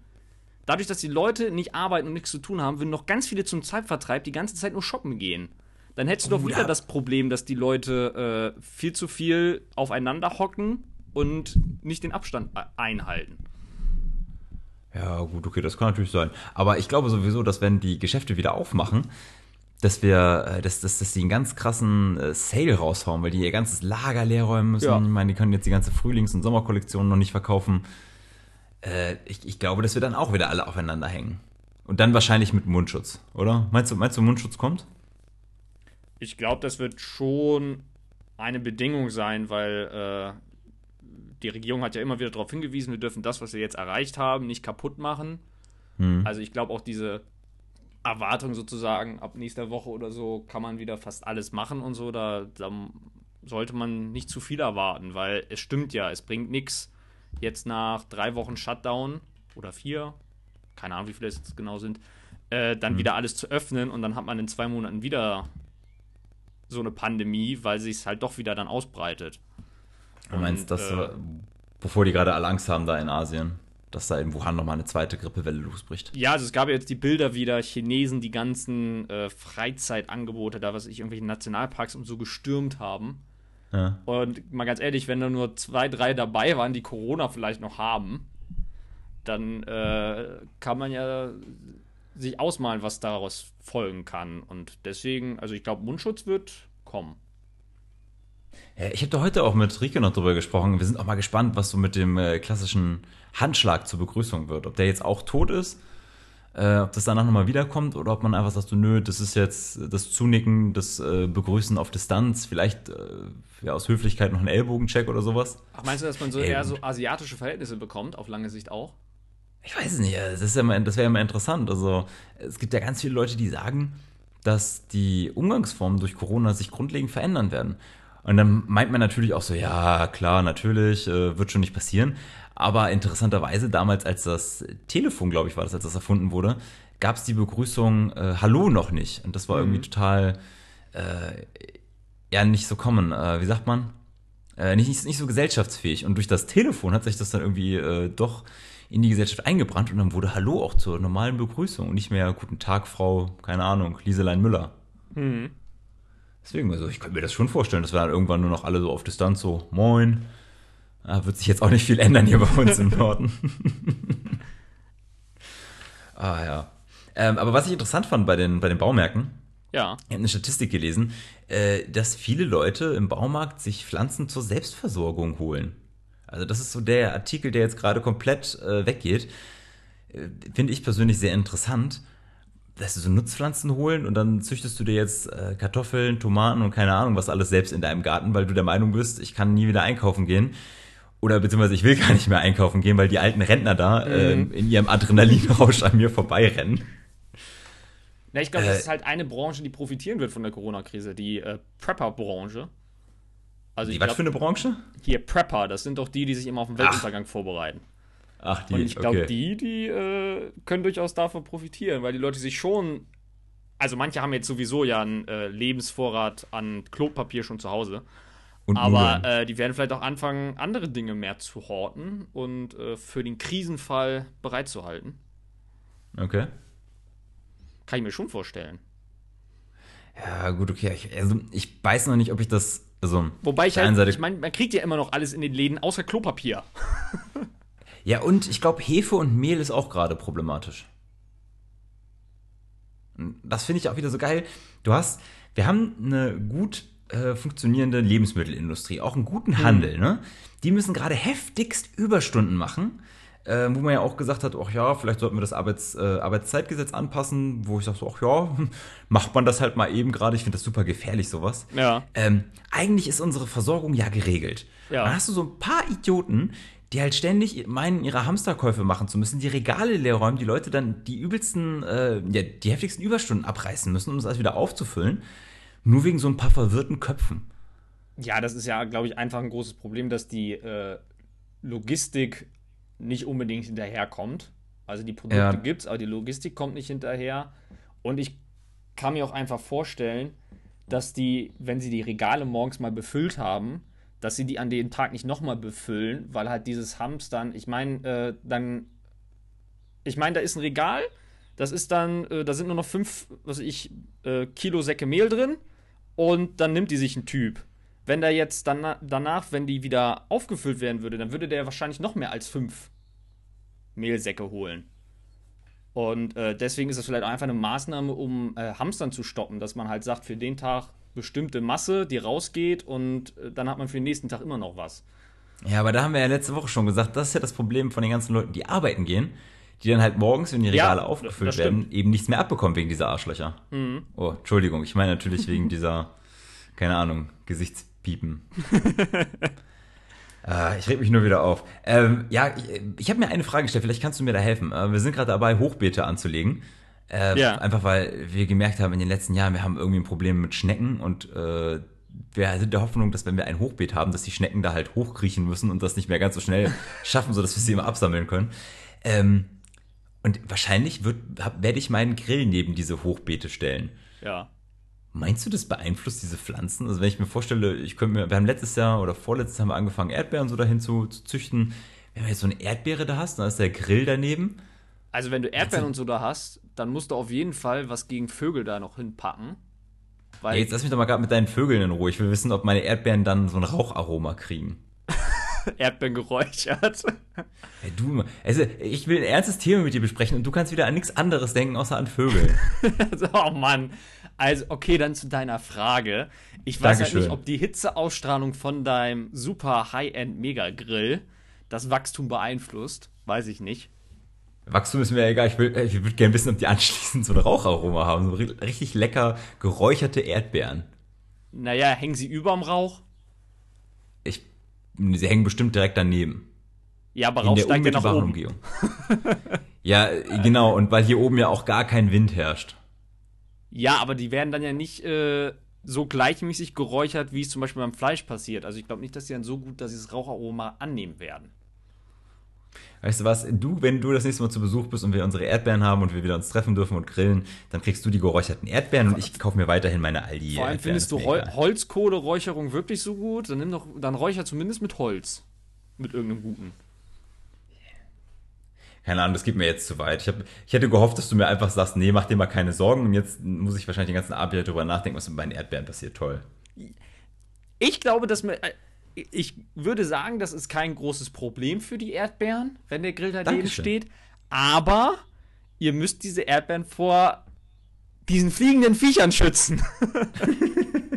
dadurch, dass die Leute nicht arbeiten und nichts zu tun haben, würden noch ganz viele zum Zeitvertreib die ganze Zeit nur shoppen gehen. Dann hättest du doch wieder da- das Problem, dass die Leute äh, viel zu viel aufeinander hocken und nicht den Abstand e- einhalten. Ja, gut, okay, das kann natürlich sein. Aber ich glaube sowieso, dass wenn die Geschäfte wieder aufmachen, dass wir, äh, dass, dass, dass die einen ganz krassen äh, Sale raushauen, weil die ihr ganzes Lager leer räumen müssen. Ja. Ich meine, die können jetzt die ganze Frühlings- und Sommerkollektion noch nicht verkaufen. Äh, ich, ich glaube, dass wir dann auch wieder alle aufeinander hängen. Und dann wahrscheinlich mit Mundschutz, oder? Meinst du, meinst du, Mundschutz kommt? Ich glaube, das wird schon eine Bedingung sein, weil äh, die Regierung hat ja immer wieder darauf hingewiesen, wir dürfen das, was wir jetzt erreicht haben, nicht kaputt machen. Hm. Also ich glaube auch diese Erwartung sozusagen, ab nächster Woche oder so kann man wieder fast alles machen und so, da, da sollte man nicht zu viel erwarten, weil es stimmt ja, es bringt nichts, jetzt nach drei Wochen Shutdown oder vier, keine Ahnung, wie viele es jetzt genau sind, äh, dann wieder alles zu öffnen und dann hat man in zwei Monaten wieder so eine Pandemie, weil sich es halt doch wieder dann ausbreitet. Du meinst, dass, äh, bevor die gerade alle Angst haben da in Asien, dass da in Wuhan nochmal eine zweite Grippewelle losbricht? Ja, also es gab ja jetzt die Bilder wieder, Chinesen, die ganzen äh, Freizeitangebote, da was ich irgendwelche Nationalparks und so gestürmt haben. Ja. Und mal ganz ehrlich, wenn da nur zwei, drei dabei waren, die Corona vielleicht noch haben, dann äh, kann man ja sich ausmalen, was daraus folgen kann. Und deswegen, also ich glaube, Mundschutz wird kommen. Ja, ich habe da heute auch mit Rike noch drüber gesprochen. Wir sind auch mal gespannt, was so mit dem äh, klassischen Handschlag zur Begrüßung wird. Ob der jetzt auch tot ist, äh, ob das danach nochmal wiederkommt oder ob man einfach sagt, so, nö, das ist jetzt das Zunicken, das äh, Begrüßen auf Distanz, vielleicht äh, ja, aus Höflichkeit noch ein Ellbogencheck oder sowas. Ach, meinst du, dass man so Ey, eher so asiatische Verhältnisse bekommt, auf lange Sicht auch? Ich weiß es nicht, äh, das, ist ja mal, das wäre ja mal interessant. Also es gibt ja ganz viele Leute, die sagen, dass die Umgangsformen durch Corona sich grundlegend verändern werden. Und dann meint man natürlich auch so, ja, klar, natürlich, äh, wird schon nicht passieren. Aber interessanterweise, damals, als das Telefon, glaube ich, war das, als das erfunden wurde, gab es die Begrüßung äh, Hallo noch nicht. Und das war irgendwie total, äh, ja, nicht so common. Äh, wie sagt man? Äh, nicht, nicht, nicht so gesellschaftsfähig. Und durch das Telefon hat sich das dann irgendwie äh, doch in die Gesellschaft eingebrannt und dann wurde Hallo auch zur normalen Begrüßung und nicht mehr Guten Tag, Frau, keine Ahnung, Lieselein Müller. Mhm. Deswegen, also ich könnte mir das schon vorstellen, dass wir dann irgendwann nur noch alle so auf Distanz so, moin. Ah, wird sich jetzt auch nicht viel ändern hier bei uns im Norden. ah ja. Ähm, aber was ich interessant fand bei den, bei den Baumärkten, Ja. ich habe eine Statistik gelesen, äh, dass viele Leute im Baumarkt sich Pflanzen zur Selbstversorgung holen. Also das ist so der Artikel, der jetzt gerade komplett äh, weggeht. Äh, Finde ich persönlich sehr interessant, dass du so Nutzpflanzen holen und dann züchtest du dir jetzt äh, Kartoffeln, Tomaten und keine Ahnung was alles selbst in deinem Garten, weil du der Meinung bist, ich kann nie wieder einkaufen gehen. Oder beziehungsweise ich will gar nicht mehr einkaufen gehen, weil die alten Rentner da ähm, in ihrem Adrenalinrausch an mir vorbeirennen. Ja, ich glaube, das Äh, ist halt eine Branche, die profitieren wird von der Corona-Krise, die äh, Prepper-Branche. Also Die, ich was für glaube, eine Branche? hier Prepper, das sind doch die, die sich immer auf den Weltuntergang vorbereiten. Ach, die, Und ich glaube, okay. die, die äh, können durchaus davon profitieren, weil die Leute sich schon. Also manche haben jetzt sowieso ja einen äh, Lebensvorrat an Klopapier schon zu Hause. Und Aber äh, die werden vielleicht auch anfangen, andere Dinge mehr zu horten und äh, für den Krisenfall bereitzuhalten. okay. Kann ich mir schon vorstellen. Ja, gut, okay. Ich, also, ich weiß noch nicht, ob ich das. Also, Wobei ich halt, Seite- ich meine, man kriegt ja immer noch alles in den Läden, außer Klopapier. Ja, und ich glaube, Hefe und Mehl ist auch gerade problematisch. Das finde ich auch wieder so geil. Du hast, wir haben eine gut äh, funktionierende Lebensmittelindustrie, auch einen guten Handel, ne? Die müssen gerade heftigst Überstunden machen, äh, wo man ja auch gesagt hat, ach ja, vielleicht sollten wir das Arbeits, äh, Arbeitszeitgesetz anpassen, wo ich sage so, ach ja, macht man das halt mal eben gerade. Ich finde das super gefährlich, sowas. Ja. Ähm, eigentlich ist unsere Versorgung ja geregelt. Ja. Dann hast du so ein paar Idioten, die halt ständig meinen, ihre Hamsterkäufe machen zu müssen, die Regale leer räumen, die Leute dann die übelsten, äh, ja, die heftigsten Überstunden abreißen müssen, um das alles wieder aufzufüllen. Nur wegen so ein paar verwirrten Köpfen. Ja, das ist ja, glaube ich, einfach ein großes Problem, dass die äh, Logistik nicht unbedingt hinterherkommt. Also die Produkte Ja. gibt's, aber die Logistik kommt nicht hinterher. Und ich kann mir auch einfach vorstellen, dass die, wenn sie die Regale morgens mal befüllt haben, dass sie die an dem Tag nicht nochmal befüllen, weil halt dieses Hamstern, ich meine, äh, dann, ich meine, da ist ein Regal, das ist dann, äh, da sind nur noch fünf, was weiß ich, äh, Kilo Säcke Mehl drin und dann nimmt die sich ein Typ. Wenn der jetzt dann, danach, wenn die wieder aufgefüllt werden würde, dann würde der wahrscheinlich noch mehr als fünf Mehlsäcke holen. Und äh, deswegen ist das vielleicht auch einfach eine Maßnahme, um äh, Hamstern zu stoppen, dass man halt sagt, für den Tag bestimmte Masse, die rausgeht und äh, dann hat man für den nächsten Tag immer noch was. Ja, aber da haben wir ja letzte Woche schon gesagt, das ist ja das Problem von den ganzen Leuten, die arbeiten gehen, die dann halt morgens, wenn die Regale Ja, aufgefüllt werden, eben nichts mehr abbekommen wegen dieser Arschlöcher. Oh, Entschuldigung, ich meine natürlich wegen dieser, keine Ahnung, Gesichtspiepen. Äh, ich reg mich nur wieder auf. Ähm, ja, ich, ich habe mir eine Frage gestellt, vielleicht kannst du mir da helfen. Äh, wir sind gerade dabei, Hochbeete anzulegen. Äh, Ja. Einfach weil wir gemerkt haben in den letzten Jahren, wir haben irgendwie ein Problem mit Schnecken und äh, wir sind der Hoffnung, dass wenn wir ein Hochbeet haben, dass die Schnecken da halt hochkriechen müssen und das nicht mehr ganz so schnell schaffen, sodass wir sie immer absammeln können. Ähm, und wahrscheinlich wird, hab, werde ich meinen Grill neben diese Hochbeete stellen. Ja. Meinst du, das beeinflusst diese Pflanzen? Also wenn ich mir vorstelle, ich könnte mir, wir haben letztes Jahr oder vorletztes Jahr haben wir angefangen, Erdbeeren so dahin zu, zu züchten. Wenn du jetzt so eine Erdbeere da hast, dann ist der Grill daneben. Also wenn du Erdbeeren und so da hast, dann musst du auf jeden Fall was gegen Vögel da noch hinpacken. Weil Ja, jetzt lass mich doch mal gerade mit deinen Vögeln in Ruhe. Ich will wissen, ob meine Erdbeeren dann so ein Raucharoma kriegen. Erdbeeren geräuchert. Hey, du, also ich will ein ernstes Thema mit dir besprechen und du kannst wieder an nichts anderes denken, außer an Vögel. oh Mann. Also, okay, dann zu deiner Frage. Ich weiß halt Dankeschön. nicht, ob die Hitzeausstrahlung von deinem super High-End-Mega-Grill das Wachstum beeinflusst. Weiß ich nicht. Wachstum ist mir egal, ich, will, ich würde gerne wissen, ob die anschließend so ein Raucharoma haben. So ri- richtig lecker geräucherte Erdbeeren. Naja, hängen sie überm Rauch? Sie hängen bestimmt direkt daneben. Ja, aber der steigt ja nach oben. Umgebung. ja, genau, und weil hier oben ja auch gar kein Wind herrscht. Ja, aber die werden dann ja nicht äh, so gleichmäßig geräuchert, wie es zum Beispiel beim Fleisch passiert. Also ich glaube nicht, dass die dann so gut, dass sie das Raucharoma annehmen werden. Weißt du was, du, wenn du das nächste Mal zu Besuch bist und wir unsere Erdbeeren haben und wir wieder uns treffen dürfen und grillen, dann kriegst du die geräucherten Erdbeeren und ich kaufe mir weiterhin meine Aldi. Vor allem findest du. Holzkohle-Räucherung wirklich so gut? Dann nimm doch, dann räucher zumindest mit Holz. Mit irgendeinem guten. Keine Ahnung, das geht mir jetzt zu weit. Ich, hab, ich hätte gehofft, dass du mir einfach sagst, nee, mach dir mal keine Sorgen und jetzt muss ich wahrscheinlich den ganzen Abend wieder drüber nachdenken, was mit meinen Erdbeeren passiert. Toll. Ich glaube, dass mir. Ich würde sagen, das ist kein großes Problem für die Erdbeeren, wenn der Grill daneben Dankeschön. steht. Aber ihr müsst diese Erdbeeren vor diesen fliegenden Viechern schützen.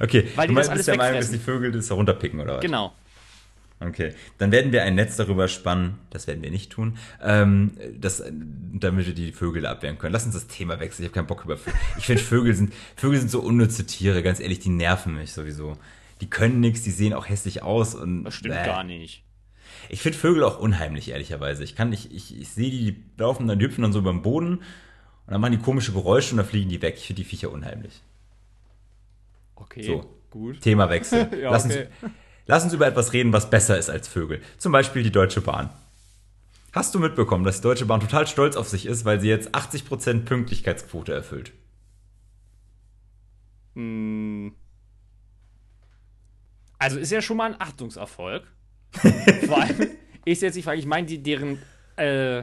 Okay, Weil du das meinst, alles bist der Meinung, dass die Vögel das herunterpicken, oder was? genau. Okay, dann werden wir ein Netz darüber spannen, das werden wir nicht tun, ähm, das, damit wir die Vögel abwehren können. Lass uns das Thema wechseln, ich habe keinen Bock über Vögel. Ich finde, Vögel sind, Vögel sind so unnütze Tiere, ganz ehrlich, die nerven mich sowieso. Die können nichts, die sehen auch hässlich aus und. Das stimmt bäh. gar nicht. Ich finde Vögel auch unheimlich, ehrlicherweise. Ich kann nicht, ich, ich sehe die, die laufen dann, die hüpfen dann so über den Boden und dann machen die komische Geräusche und dann fliegen die weg. Ich finde die Viecher unheimlich. Okay, So. gut. Themawechsel. Ja, lass, okay. uns, lass uns über etwas reden, was besser ist als Vögel. Zum Beispiel die Deutsche Bahn. Hast du mitbekommen, dass die Deutsche Bahn total stolz auf sich ist, weil sie jetzt 80% Pünktlichkeitsquote erfüllt? Mm. Also ist ja schon mal ein Achtungserfolg. Vor allem ist jetzt die Frage, ich meine, deren äh,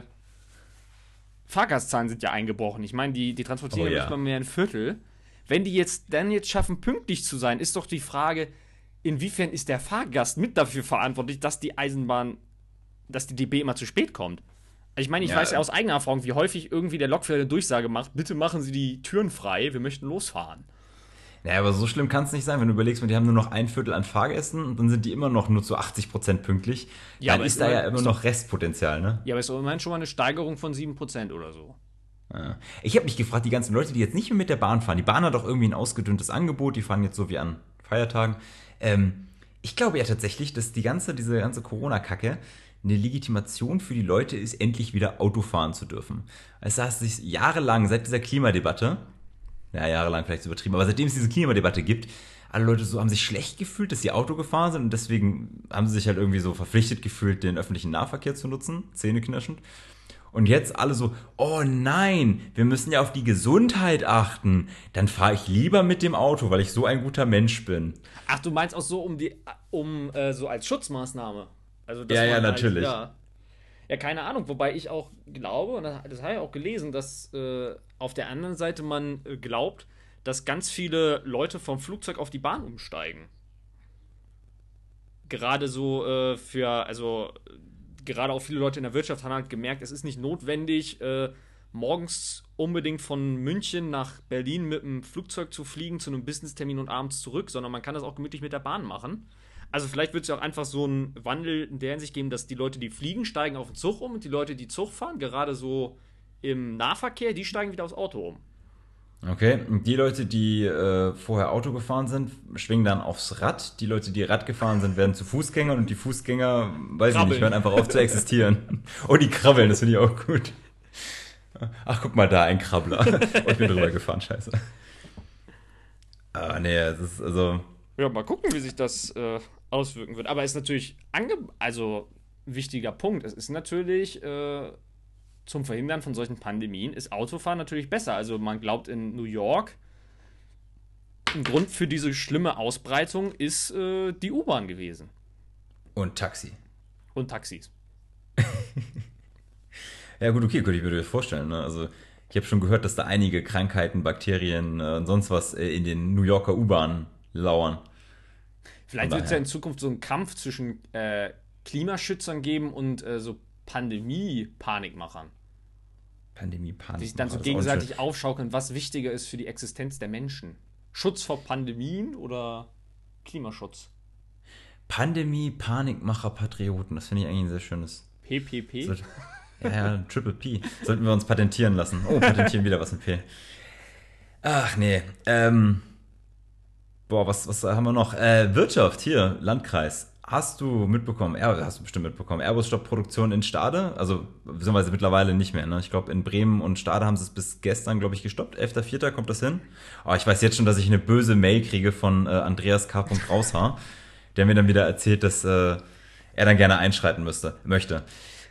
Fahrgastzahlen sind ja eingebrochen. Ich meine, die, die transportieren Oh ja nicht mal mehr ein Viertel. Wenn die jetzt dann jetzt schaffen, pünktlich zu sein, ist doch die Frage, inwiefern ist der Fahrgast mit dafür verantwortlich, dass die Eisenbahn, dass die DB immer zu spät kommt? Also ich meine, ich Ja, weiß ja aus eigener Erfahrung, wie häufig irgendwie der Lokführer eine Durchsage macht, bitte machen Sie die Türen frei, wir möchten losfahren. Naja, aber so schlimm kann es nicht sein, wenn du überlegst, die haben nur noch ein Viertel an Fahrgästen und dann sind die immer noch nur zu 80 Prozent pünktlich. Ja, dann ist da ja immer noch Restpotenzial, ne? Ja, aber es ist immerhin schon mal eine Steigerung von 7 Prozent oder so. Ja. Ich habe mich gefragt, die ganzen Leute, die jetzt nicht mehr mit der Bahn fahren, die Bahn hat doch irgendwie ein ausgedünntes Angebot, die fahren jetzt so wie an Feiertagen. Ähm, ich glaube ja tatsächlich, dass die ganze, diese ganze Corona-Kacke eine Legitimation für die Leute ist, endlich wieder Auto fahren zu dürfen. Es heißt sich jahrelang, seit dieser Klimadebatte, ja, jahrelang vielleicht übertrieben, aber seitdem es diese Klimadebatte gibt, alle Leute so haben sich schlecht gefühlt, dass sie Auto gefahren sind und deswegen haben sie sich halt irgendwie so verpflichtet gefühlt, den öffentlichen Nahverkehr zu nutzen, zähneknirschend. Und jetzt alle so, oh nein, wir müssen ja auf die Gesundheit achten. Dann fahre ich lieber mit dem Auto, weil ich so ein guter Mensch bin. Ach, du meinst auch so um die, um äh, so als Schutzmaßnahme. Also ja, ja, natürlich. Halt, ja, ja, keine Ahnung, wobei ich auch glaube, und das, das habe ich auch gelesen, dass äh, auf der anderen Seite man äh, glaubt, dass ganz viele Leute vom Flugzeug auf die Bahn umsteigen. Gerade so äh, für, also gerade auch viele Leute in der Wirtschaft haben halt gemerkt, es ist nicht notwendig, äh, morgens unbedingt von München nach Berlin mit dem Flugzeug zu fliegen zu einem Business-Termin und abends zurück, sondern man kann das auch gemütlich mit der Bahn machen. Also vielleicht wird es ja auch einfach so einen Wandel in der Hinsicht geben, dass die Leute, die fliegen, steigen auf den Zug um und die Leute, die Zug fahren, gerade so im Nahverkehr, die steigen wieder aufs Auto um. Okay, und die Leute, die äh, vorher Auto gefahren sind, schwingen dann aufs Rad. Die Leute, die Rad gefahren sind, werden zu Fußgängern und die Fußgänger, weiß krabbeln. ich nicht, hören einfach auf zu existieren. oh, die krabbeln, das finde ich auch gut. Ach, guck mal da, ein Krabbler. oh, ich bin drüber gefahren, scheiße. Ah, nee, das ist also. Ja, mal gucken, wie sich das äh, auswirken wird. Aber es ist natürlich ange also wichtiger Punkt. Es ist natürlich äh, zum Verhindern von solchen Pandemien ist Autofahren natürlich besser. Also man glaubt in New York, ein Grund für diese schlimme Ausbreitung ist äh, die U-Bahn gewesen. Und Taxi. Und Taxis. ja gut, okay, könnte ich mir das vorstellen. Ne? Also ich habe schon gehört, dass da einige Krankheiten, Bakterien äh, und sonst was äh, in den New Yorker U-Bahnen lauern. Vielleicht wird es ja in Zukunft so einen Kampf zwischen äh, Klimaschützern geben und äh, so Pandemie-Panikmachern. Pandemie-Panikmacher. Die sich dann so gegenseitig aufschaukeln, was wichtiger ist für die Existenz der Menschen. Schutz vor Pandemien oder Klimaschutz? Pandemie, Panikmacher, Patrioten. Das finde ich eigentlich ein sehr schönes. PPP? Sollte, ja, ja, Triple P. Sollten wir uns patentieren lassen. Oh, patentieren wieder was mit P. Ach nee. Ähm, boah, was, was haben wir noch? Äh, Wirtschaft hier, Landkreis. Hast du mitbekommen, er, hast du bestimmt mitbekommen, Airbus stoppt Produktion in Stade, also beziehungsweise mittlerweile nicht mehr. Ne? Ich glaube, in Bremen und Stade haben sie es bis gestern, glaube ich, gestoppt. 11.04. kommt das hin. Aber ich weiß jetzt schon, dass ich eine böse Mail kriege von äh, Andreas K. Raushaar, der mir dann wieder erzählt, dass äh, er dann gerne einschreiten müsste, möchte.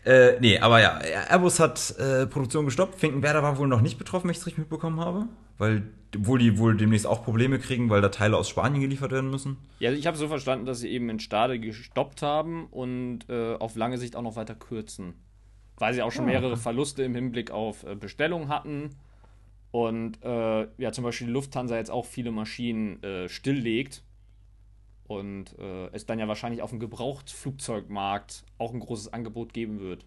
Äh, nee, aber ja, Airbus hat äh, Produktion gestoppt. Finkenwerder war wohl noch nicht betroffen, wenn ich es richtig mitbekommen habe. Weil wohl die wohl demnächst auch Probleme kriegen, weil da Teile aus Spanien geliefert werden müssen. Ja, ich habe so verstanden, dass sie eben in Stade gestoppt haben und äh, auf lange Sicht auch noch weiter kürzen. Weil sie auch schon ah, mehrere Verluste im Hinblick auf äh, Bestellungen hatten. Und äh, ja, zum Beispiel die Lufthansa jetzt auch viele Maschinen äh, stilllegt und äh, es dann ja wahrscheinlich auf dem Gebrauchtflugzeugmarkt auch ein großes Angebot geben wird.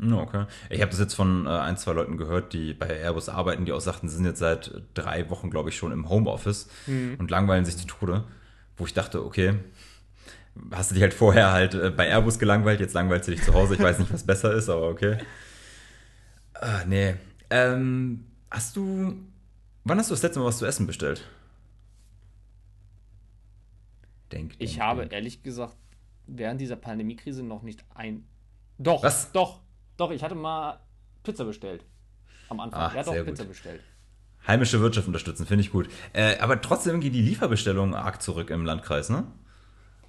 Okay. Ich habe das jetzt von äh, ein, zwei Leuten gehört, die bei Airbus arbeiten, die auch sagten, sie sind jetzt seit drei Wochen, glaube ich, schon im Homeoffice mhm. und langweilen sich zu Tode. Wo ich dachte, okay, hast du dich halt vorher halt äh, bei Airbus gelangweilt, jetzt langweilst du dich zu Hause. Ich weiß nicht, was besser ist, aber okay. Ah, nee. Ähm, hast du. Wann hast du das letzte Mal was zu essen bestellt? Denk, denk ich habe denk. ehrlich gesagt während dieser Pandemiekrise noch nicht ein. Doch, was? doch, doch, ich hatte mal Pizza bestellt. Am Anfang. Ach, er hat auch Pizza gut. bestellt. Heimische Wirtschaft unterstützen, finde ich gut. Äh, aber trotzdem gehen die Lieferbestellungen arg zurück im Landkreis, ne?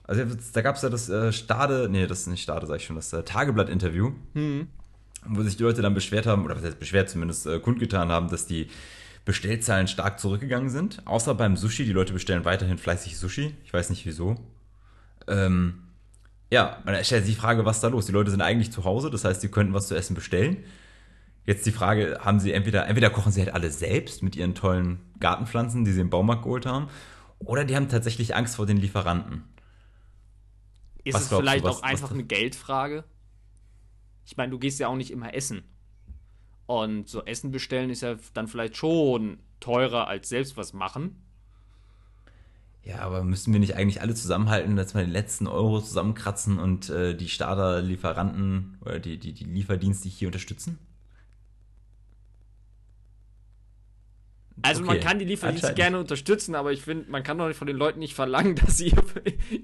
Also da gab es ja das äh, Stade, nee, das ist nicht Stade, sag ich schon, das äh, Tageblatt-Interview, hm. wo sich die Leute dann beschwert haben, oder was heißt beschwert, zumindest äh, kundgetan haben, dass die Bestellzahlen stark zurückgegangen sind. Außer beim Sushi, die Leute bestellen weiterhin fleißig Sushi. Ich weiß nicht wieso. Ähm, ja, man stellt sich die Frage, was ist da los? Die Leute sind eigentlich zu Hause, das heißt, sie könnten was zu essen bestellen. Jetzt die Frage, haben sie entweder, entweder kochen sie halt alle selbst mit ihren tollen Gartenpflanzen, die sie im Baumarkt geholt haben, oder die haben tatsächlich Angst vor den Lieferanten. Ist was es vielleicht du, was, auch einfach eine Geldfrage? Ich meine, du gehst ja auch nicht immer essen. Und so Essen bestellen ist ja dann vielleicht schon teurer als selbst was machen. Ja, aber müssen wir nicht eigentlich alle zusammenhalten, dass wir den letzten Euro zusammenkratzen und äh, die Starter-Lieferanten oder die, die, die Lieferdienste hier unterstützen? Also okay. man kann die Lieferdienste gerne unterstützen, aber ich finde, man kann doch nicht von den Leuten nicht verlangen, dass sie ihr,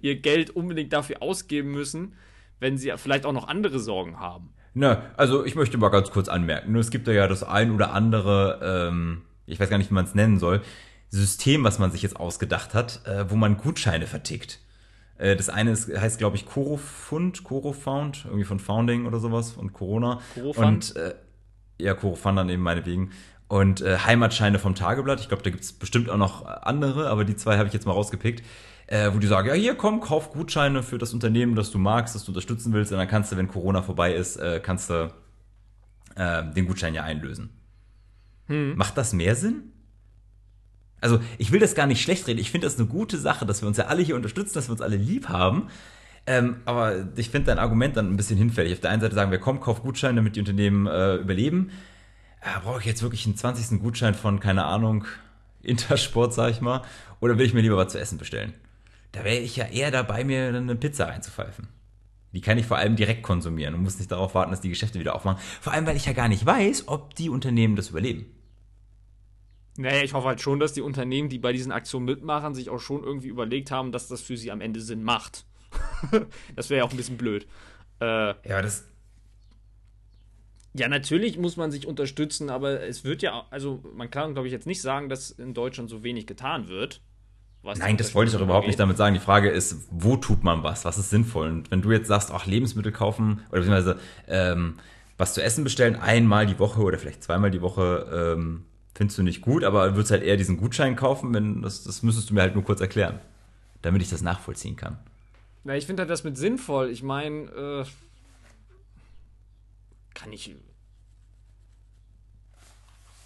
ihr Geld unbedingt dafür ausgeben müssen, wenn sie vielleicht auch noch andere Sorgen haben. Na, also ich möchte mal ganz kurz anmerken, es gibt ja das ein oder andere, ähm, ich weiß gar nicht, wie man es nennen soll, System, was man sich jetzt ausgedacht hat, äh, wo man Gutscheine vertickt. Äh, das eine ist, heißt, glaube ich, Corofund, Corofound, irgendwie von Founding oder sowas und Corona. Corofund? Und äh, ja, Corofund dann eben meinetwegen und äh, Heimatscheine vom Tageblatt. Ich glaube, da gibt es bestimmt auch noch andere, aber die zwei habe ich jetzt mal rausgepickt. Äh, wo die sagen, ja, hier komm, kauf Gutscheine für das Unternehmen, das du magst, das du unterstützen willst, und dann kannst du, wenn Corona vorbei ist, äh, kannst du äh, den Gutschein ja einlösen. Hm. Macht das mehr Sinn? Also, ich will das gar nicht schlecht reden. Ich finde das eine gute Sache, dass wir uns ja alle hier unterstützen, dass wir uns alle lieb haben. Ähm, aber ich finde dein Argument dann ein bisschen hinfällig. Auf der einen Seite sagen wir, komm, kauf Gutscheine, damit die Unternehmen äh, überleben ja, brauche ich jetzt wirklich einen 20. Gutschein von, keine Ahnung, Intersport, sag ich mal, oder will ich mir lieber was zu essen bestellen? Da wäre ich ja eher dabei, mir eine Pizza reinzupfeifen. Die kann ich vor allem direkt konsumieren und muss nicht darauf warten, dass die Geschäfte wieder aufmachen. Vor allem, weil ich ja gar nicht weiß, ob die Unternehmen das überleben. Naja, ich hoffe halt schon, dass die Unternehmen, die bei diesen Aktionen mitmachen, sich auch schon irgendwie überlegt haben, dass das für sie am Ende Sinn macht. das wäre ja auch ein bisschen blöd. Äh, ja, das, ja, natürlich muss man sich unterstützen, aber es wird ja, also man kann, glaube ich, jetzt nicht sagen, dass in Deutschland so wenig getan wird. Nein, das wollte ich doch überhaupt nicht damit sagen. Die Frage ist, wo tut man was? Was ist sinnvoll? Und wenn du jetzt sagst, ach, Lebensmittel kaufen oder beziehungsweise ähm, was zu essen bestellen, einmal die Woche oder vielleicht zweimal die Woche, ähm, findest du nicht gut, aber würdest halt eher diesen Gutschein kaufen, wenn das, das müsstest du mir halt nur kurz erklären, damit ich das nachvollziehen kann. Na, ich finde halt das mit sinnvoll. Ich meine, äh, kann ich.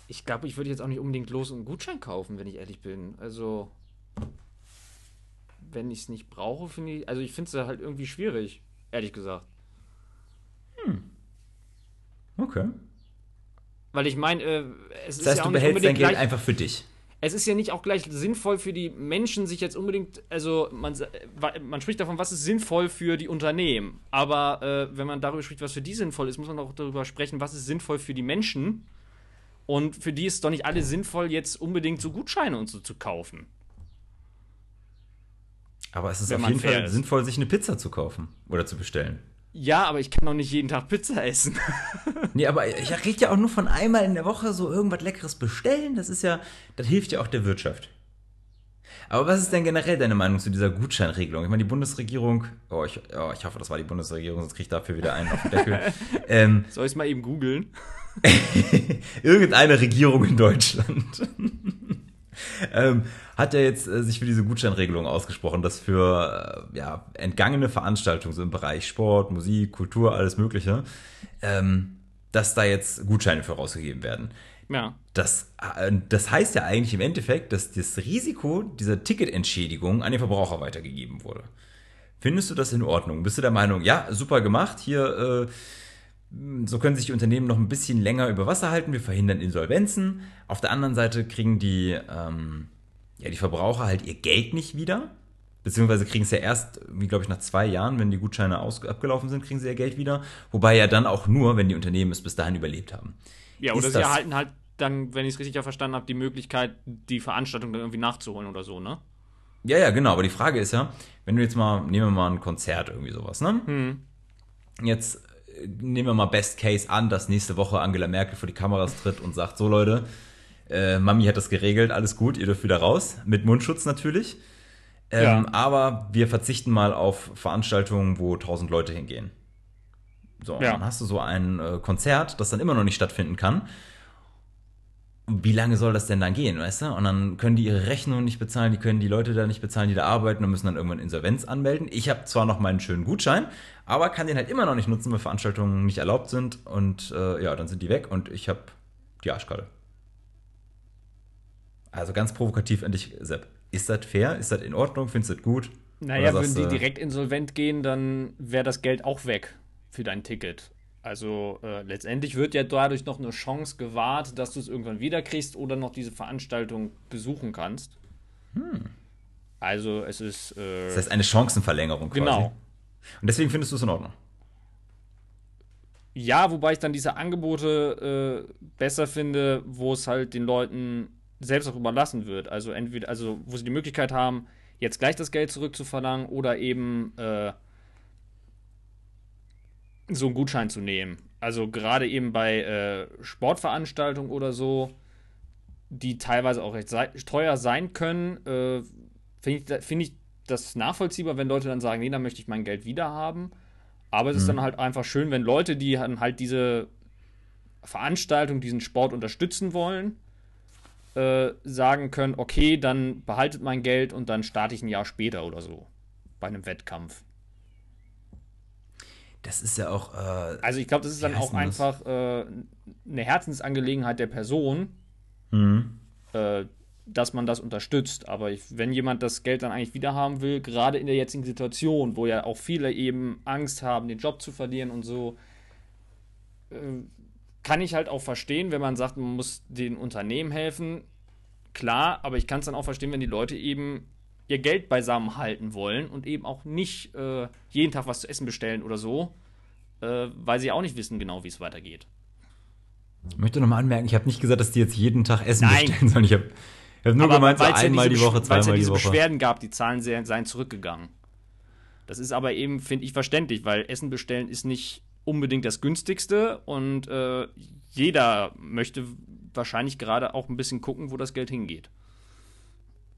Ich glaube, ich würde jetzt auch nicht unbedingt los einen Gutschein kaufen, wenn ich ehrlich bin. Also, wenn ich es nicht brauche, finde ich. Also, ich finde es halt irgendwie schwierig, ehrlich gesagt. Hm. Okay. Weil ich meine, äh, es das ist heißt, ja auch du behältst dein Geld einfach für dich es ist ja nicht auch gleich sinnvoll für die Menschen, sich jetzt unbedingt, also man, man spricht davon, was ist sinnvoll für die Unternehmen. Aber äh, wenn man darüber spricht, was für die sinnvoll ist, muss man auch darüber sprechen, was ist sinnvoll für die Menschen. Und für die ist es doch nicht alle sinnvoll, jetzt unbedingt so Gutscheine und so zu kaufen. Aber es ist auf jeden Fall ist. sinnvoll, sich eine Pizza zu kaufen oder zu bestellen. Ja, aber ich kann doch nicht jeden Tag Pizza essen. nee, aber ich rede ja auch nur von einmal in der Woche so irgendwas Leckeres bestellen. Das ist ja, das hilft ja auch der Wirtschaft. Aber was ist denn generell deine Meinung zu dieser Gutscheinregelung? Ich meine, die Bundesregierung, oh ich, oh, ich hoffe, das war die Bundesregierung, sonst kriege ich dafür wieder einen auf den Deckel. ähm, Soll ich es mal eben googeln? Irgendeine Regierung in Deutschland ähm, hat er jetzt äh, sich für diese Gutscheinregelung ausgesprochen, dass für äh, ja, entgangene Veranstaltungen so im Bereich Sport, Musik, Kultur, alles Mögliche, ähm, dass da jetzt Gutscheine für rausgegeben werden. Ja. Das, äh, das heißt ja eigentlich im Endeffekt, dass das Risiko dieser Ticketentschädigung an den Verbraucher weitergegeben wurde. Findest du das in Ordnung? Bist du der Meinung, ja, super gemacht, hier äh, so können sich die Unternehmen noch ein bisschen länger über Wasser halten. Wir verhindern Insolvenzen. Auf der anderen Seite kriegen die, ähm, ja, die Verbraucher halt ihr Geld nicht wieder. Beziehungsweise kriegen es ja erst, wie glaube ich, nach zwei Jahren, wenn die Gutscheine aus abgelaufen sind, kriegen sie ihr Geld wieder. Wobei ja dann auch nur, wenn die Unternehmen es bis dahin überlebt haben. Ja, oder sie erhalten halt dann, wenn ich es richtig verstanden habe, die Möglichkeit, die Veranstaltung dann irgendwie nachzuholen oder so, ne? Ja, ja, genau. Aber die Frage ist ja, wenn du jetzt mal, nehmen wir mal ein Konzert irgendwie sowas, ne? Hm. Jetzt nehmen wir mal Best Case an, dass nächste Woche Angela Merkel vor die Kameras tritt und sagt, so Leute, äh, Mami hat das geregelt, alles gut, ihr dürft wieder raus, mit Mundschutz natürlich. Ähm, ja. Aber wir verzichten mal auf Veranstaltungen, wo tausend Leute hingehen. So, ja. dann hast du so ein äh, Konzert, das dann immer noch nicht stattfinden kann wie lange soll das denn dann gehen, weißt du? Und dann können die ihre Rechnungen nicht bezahlen, die können die Leute da nicht bezahlen, die da arbeiten und müssen dann irgendwann Insolvenz anmelden. Ich habe zwar noch meinen schönen Gutschein, aber kann den halt immer noch nicht nutzen, weil Veranstaltungen nicht erlaubt sind und äh, ja, dann sind die weg und ich habe die Arschkarte. Also ganz provokativ an dich, Sepp. Ist das fair? Ist das in Ordnung? Findest du das gut? Naja, würden die direkt insolvent gehen, dann wäre das Geld auch weg für dein Ticket. Also äh, letztendlich wird ja dadurch noch eine Chance gewahrt, dass du es irgendwann wiederkriegst oder noch diese Veranstaltung besuchen kannst. Hm. Also es ist. Äh, das heißt eine Chancenverlängerung quasi. Genau. Und deswegen findest du es in Ordnung. Ja, wobei ich dann diese Angebote äh, besser finde, wo es halt den Leuten selbst auch überlassen wird. Also entweder, also wo sie die Möglichkeit haben, jetzt gleich das Geld zurückzuverlangen oder eben äh, so einen Gutschein zu nehmen. Also gerade eben bei äh, Sportveranstaltungen oder so, die teilweise auch recht teuer sein können, äh, finde ich, find ich das nachvollziehbar, wenn Leute dann sagen, nee, dann möchte ich mein Geld wieder haben. Aber es mhm. ist dann halt einfach schön, wenn Leute, die dann halt diese Veranstaltung, diesen Sport unterstützen wollen, äh, sagen können, okay, dann behaltet mein Geld und dann starte ich ein Jahr später oder so bei einem Wettkampf. Das ist ja auch. Äh, also ich glaube, das ist dann auch einfach äh, eine Herzensangelegenheit der Person, mhm. äh, dass man das unterstützt. Aber ich, wenn jemand das Geld dann eigentlich wieder haben will, gerade in der jetzigen Situation, wo ja auch viele eben Angst haben, den Job zu verlieren und so, äh, kann ich halt auch verstehen, wenn man sagt, man muss den Unternehmen helfen. Klar, aber ich kann es dann auch verstehen, wenn die Leute eben ihr Geld beisammen halten wollen und eben auch nicht äh, jeden Tag was zu essen bestellen oder so, äh, weil sie auch nicht wissen genau, wie es weitergeht. Ich möchte nochmal anmerken, ich habe nicht gesagt, dass die jetzt jeden Tag Essen Nein. bestellen, sondern ich habe hab nur aber gemeint, so einmal ja die Woche, zweimal ja diese die Woche. Beschwerden gab, die Zahlen seien zurückgegangen. Das ist aber eben, finde ich, verständlich, weil Essen bestellen ist nicht unbedingt das günstigste und äh, jeder möchte wahrscheinlich gerade auch ein bisschen gucken, wo das Geld hingeht.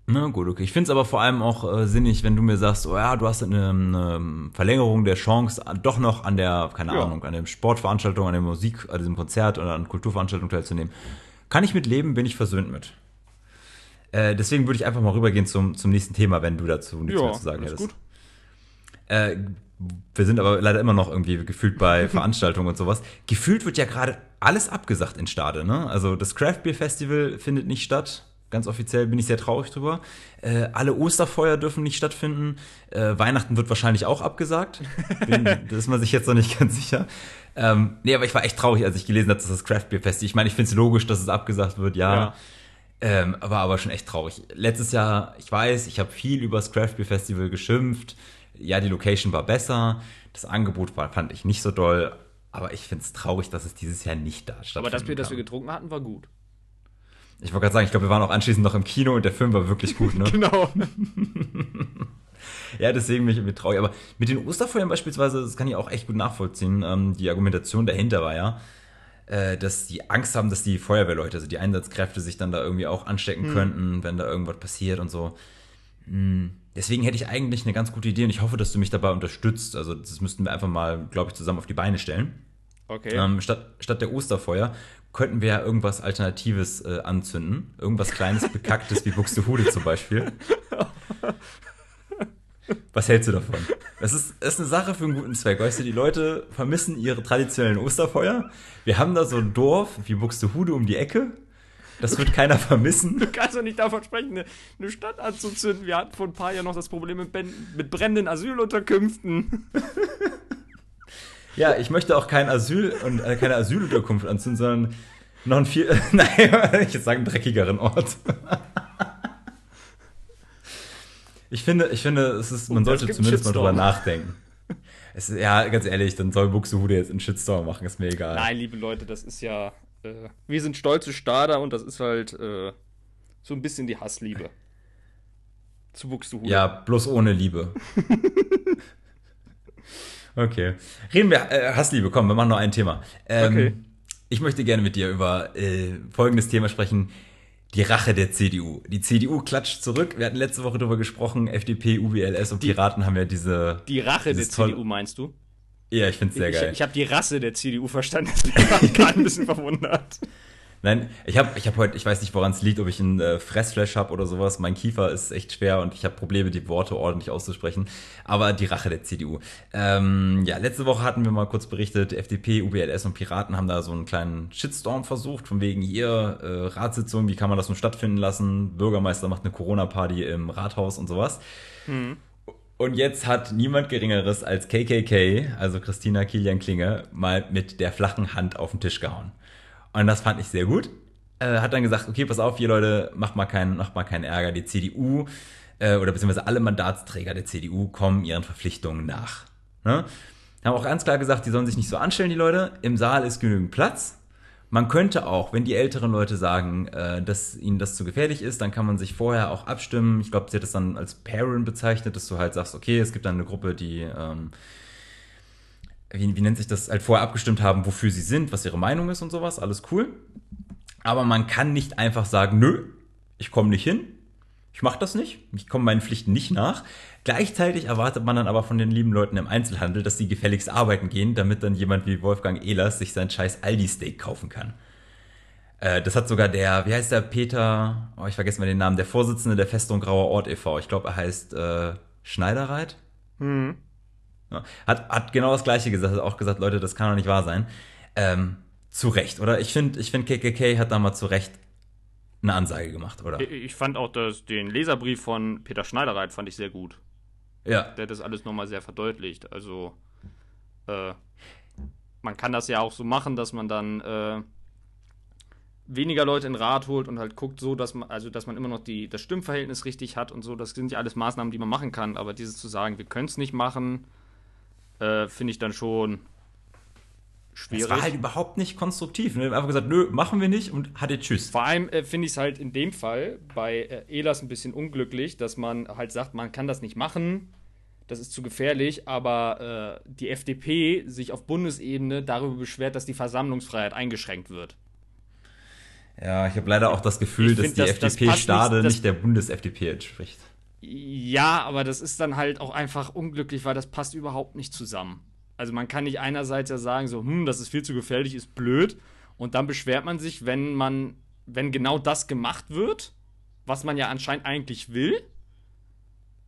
Na gut, okay. Ich finde es aber vor allem auch äh, sinnig, wenn du mir sagst, oh ja, du hast eine, eine Verlängerung der Chance, doch noch an der, keine ja. Ahnung, an der Sportveranstaltung, an der Musik, an diesem Konzert oder an Kulturveranstaltung teilzunehmen. Kann ich mit leben, bin ich versöhnt mit. Äh, deswegen würde ich einfach mal rübergehen zum, zum nächsten Thema, wenn du dazu nichts ja, mehr zu sagen hättest. Gut. Äh, wir sind aber leider immer noch irgendwie gefühlt bei Veranstaltungen und sowas. Gefühlt wird ja gerade alles abgesagt in Stade, ne? Also das Craft Beer Festival findet nicht statt. Ganz offiziell bin ich sehr traurig drüber. Äh, alle Osterfeuer dürfen nicht stattfinden. Äh, Weihnachten wird wahrscheinlich auch abgesagt. Bin, da ist man sich jetzt noch nicht ganz sicher. Ähm, nee, aber ich war echt traurig, als ich gelesen habe, dass das Craft Beer Festival. Ich meine, ich finde es logisch, dass es abgesagt wird, ja. ja. Ähm, war aber schon echt traurig. Letztes Jahr, ich weiß, ich habe viel über das Craft Beer Festival geschimpft ja, die Location war besser, das Angebot war, fand ich nicht so doll, aber ich finde es traurig, dass es dieses Jahr nicht da stattfindet. Aber das Bier, das wir getrunken hatten, war gut. Ich wollte gerade sagen, ich glaube, wir waren auch anschließend noch im Kino und der Film war wirklich gut, ne? genau. ja, deswegen bin ich irgendwie traurig. Aber mit den Osterfeuern beispielsweise, das kann ich auch echt gut nachvollziehen. Ähm, die Argumentation dahinter war ja, äh, dass die Angst haben, dass die Feuerwehrleute, also die Einsatzkräfte, sich dann da irgendwie auch anstecken hm. könnten, wenn da irgendwas passiert und so. Deswegen hätte ich eigentlich eine ganz gute Idee und ich hoffe, dass du mich dabei unterstützt. Also das müssten wir einfach mal, glaube ich, zusammen auf die Beine stellen. Okay. Ähm, statt, statt der Osterfeuer könnten wir ja irgendwas Alternatives äh, anzünden. Irgendwas Kleines, Bekacktes wie Buxtehude zum Beispiel. Was hältst du davon? Das ist, das ist eine Sache für einen guten Zweck. Weißt du, die Leute vermissen ihre traditionellen Osterfeuer. Wir haben da so ein Dorf wie Buxtehude um die Ecke. Das wird keiner vermissen. Du kannst doch nicht davon sprechen, eine, eine Stadt anzuzünden. Wir hatten vor ein paar Jahren noch das Problem mit, mit brennenden Asylunterkünften. Ja, ich möchte auch kein Asyl und äh, keine Asylunterkunft anzünden, sondern noch einen viel, nein, ich jetzt sagen dreckigeren Ort. ich finde, ich finde, es ist, man sollte zumindest mal drüber nachdenken. Es, ja, ganz ehrlich, dann soll Buxtehude jetzt einen Shitstorm machen, ist mir egal. Nein, liebe Leute, das ist ja äh, wir sind stolze Stader und das ist halt äh, so ein bisschen die Hassliebe. Zu Buxtehude. Ja, bloß ohne Liebe. okay. Reden wir, äh, Hassliebe, komm, wir machen noch ein Thema. Ähm, okay. Ich möchte gerne mit dir über äh, folgendes Thema sprechen. Die Rache der CDU. Die CDU klatscht zurück. Wir hatten letzte Woche darüber gesprochen. FDP, UWLS und Piraten haben ja diese. Die Rache der CDU meinst du? Ja, ich finde es sehr ich, geil. Ich, ich habe die Rasse der CDU verstanden, das bin ich gerade ein bisschen verwundert. Nein, ich habe ich hab heute, ich weiß nicht, woran es liegt, ob ich einen äh, Fressflash habe oder sowas. Mein Kiefer ist echt schwer und ich habe Probleme, die Worte ordentlich auszusprechen. Aber die Rache der CDU. Ähm, ja, letzte Woche hatten wir mal kurz berichtet, FDP, UBLS und Piraten haben da so einen kleinen Shitstorm versucht, von wegen hier, äh, Ratssitzung, wie kann man das nur stattfinden lassen? Bürgermeister macht eine Corona-Party im Rathaus und sowas. Mhm. Und jetzt hat niemand Geringeres als KKK, also Christina Kilian Klinge, mal mit der flachen Hand auf den Tisch gehauen. Und das fand ich sehr gut. äh, hat dann gesagt, okay, pass auf, hier Leute, macht mal keinen, macht mal keinen Ärger. Die CDU äh, oder beziehungsweise alle Mandatsträger der CDU kommen ihren Verpflichtungen nach. Ne? Haben auch ganz klar gesagt, die sollen sich nicht so anstellen, die Leute. Im Saal ist genügend Platz. Man könnte auch, wenn die älteren Leute sagen, äh, dass ihnen das zu gefährlich ist, dann kann man sich vorher auch abstimmen. Ich glaube, sie hat das dann als Pairing bezeichnet, dass du halt sagst, okay, es gibt dann eine Gruppe, die, ähm, wie, wie nennt sich das, halt vorher abgestimmt haben, wofür sie sind, was ihre Meinung ist und sowas. Alles cool. Aber man kann nicht einfach sagen, nö, ich komme nicht hin, ich mache das nicht, ich komme meinen Pflichten nicht nach. Gleichzeitig erwartet man dann aber von den lieben Leuten im Einzelhandel, dass sie gefälligst arbeiten gehen, damit dann jemand wie Wolfgang Ehlers sich sein scheiß Aldi-Steak kaufen kann. Äh, das hat sogar der, wie heißt der, Peter, oh, ich vergesse mal den Namen, der Vorsitzende der Festung Grauer Ort e.V., ich glaube, er heißt äh, Schneiderreit. Mhm. Ja, hat, hat genau das Gleiche gesagt, hat auch gesagt, Leute, das kann doch nicht wahr sein. Ähm, zu Recht, oder? Ich finde, ich find, KKK hat da mal zu Recht eine Ansage gemacht, oder? Ich fand auch das, den Leserbrief von Peter Schneiderreit fand ich sehr gut. Ja. Der hat das alles nochmal sehr verdeutlicht. Also, äh, man kann das ja auch so machen, dass man dann äh, weniger Leute in Rat holt und halt guckt so, dass man, also dass man immer noch die, das Stimmverhältnis richtig hat und so. Das sind ja alles Maßnahmen, die man machen kann. Aber dieses zu sagen, wir können es nicht machen, äh, finde ich dann schon schwierig. Es war halt überhaupt nicht konstruktiv. Ne? Einfach gesagt, nö, machen wir nicht und hatte Tschüss. Vor allem äh, finde ich es halt in dem Fall bei äh, Elas ein bisschen unglücklich, dass man halt sagt, man kann das nicht machen, das ist zu gefährlich, aber äh, die FDP sich auf Bundesebene darüber beschwert, dass die Versammlungsfreiheit eingeschränkt wird. Ja, ich habe leider auch das Gefühl, ich dass find, die FDP-Stade nicht, nicht der Bundes-FDP entspricht. Ja, aber das ist dann halt auch einfach unglücklich, weil das passt überhaupt nicht zusammen. Also man kann nicht einerseits ja sagen, so, hm, das ist viel zu gefährlich, ist blöd. Und dann beschwert man sich, wenn man, wenn genau das gemacht wird, was man ja anscheinend eigentlich will,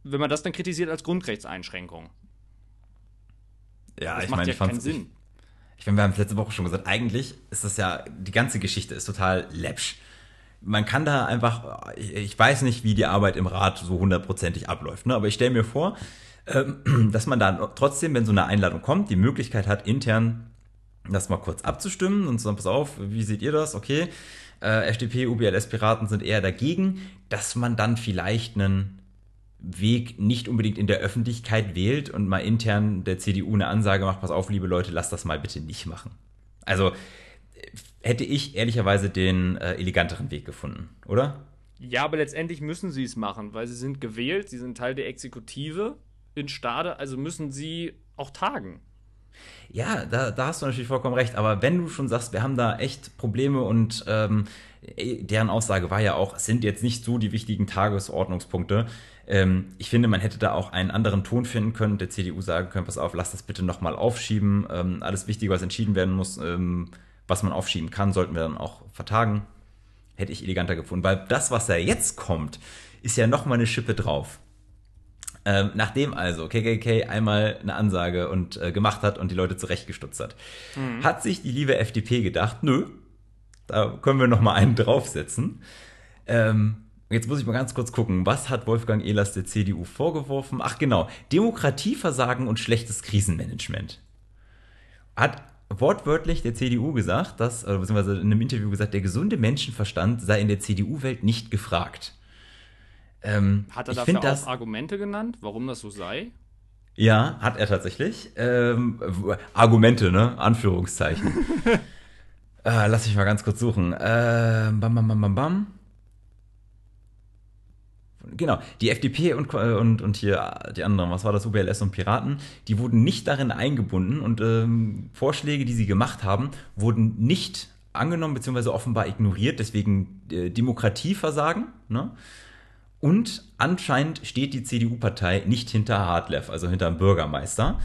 wenn man das dann kritisiert als Grundrechtseinschränkung. Ja, das ich meine, ja ich keinen Sinn. Ich, ich meine, wir haben es letzte Woche schon gesagt, eigentlich ist das ja, die ganze Geschichte ist total läppsch. Man kann da einfach, ich weiß nicht, wie die Arbeit im Rat so hundertprozentig abläuft, ne? aber ich stelle mir vor, dass man dann trotzdem, wenn so eine Einladung kommt, die Möglichkeit hat, intern das mal kurz abzustimmen und zu sagen, pass auf, wie seht ihr das? Okay, äh, FDP, UBLS, Piraten sind eher dagegen, dass man dann vielleicht einen Weg nicht unbedingt in der Öffentlichkeit wählt und mal intern der CDU eine Ansage macht, pass auf, liebe Leute, lasst das mal bitte nicht machen. Also hätte ich ehrlicherweise den äh, eleganteren Weg gefunden, oder? Ja, aber letztendlich müssen sie es machen, weil sie sind gewählt, sie sind Teil der Exekutive in Stade, also müssen sie auch tagen. Ja, da, da hast du natürlich vollkommen recht. Aber wenn du schon sagst, wir haben da echt Probleme und ähm, deren Aussage war ja auch, es sind jetzt nicht so die wichtigen Tagesordnungspunkte. Ähm, ich finde, man hätte da auch einen anderen Ton finden können, der CDU sagen können, pass auf, lass das bitte nochmal aufschieben. Ähm, alles Wichtige, was entschieden werden muss, ähm, was man aufschieben kann, sollten wir dann auch vertagen. Hätte ich eleganter gefunden. Weil das, was da jetzt kommt, ist ja nochmal eine Schippe drauf. Ähm, nachdem also KKK einmal eine Ansage und äh, gemacht hat und die Leute zurechtgestutzt hat, mhm. hat sich die liebe FDP gedacht, nö, da können wir noch mal einen draufsetzen. Ähm, jetzt muss ich mal ganz kurz gucken, was hat Wolfgang Ehlers der CDU vorgeworfen? Ach genau, Demokratieversagen und schlechtes Krisenmanagement. Hat wortwörtlich der CDU gesagt, dass, beziehungsweise in einem Interview gesagt, der gesunde Menschenverstand sei in der CDU-Welt nicht gefragt. Ähm, hat er dafür auch das, Argumente genannt, warum das so sei? Ja, hat er tatsächlich. Ähm, Argumente, ne? Anführungszeichen. äh, lass mich mal ganz kurz suchen. Äh, bam, bam, bam, bam, bam. Genau, die FDP und, und, und hier die anderen, was war das, UBLS und Piraten, die wurden nicht darin eingebunden und ähm, Vorschläge, die sie gemacht haben, wurden nicht angenommen bzw. offenbar ignoriert, deswegen äh, Demokratieversagen. Ne? Und anscheinend steht die CDU-Partei nicht hinter Hartleff, also hinter dem Bürgermeister.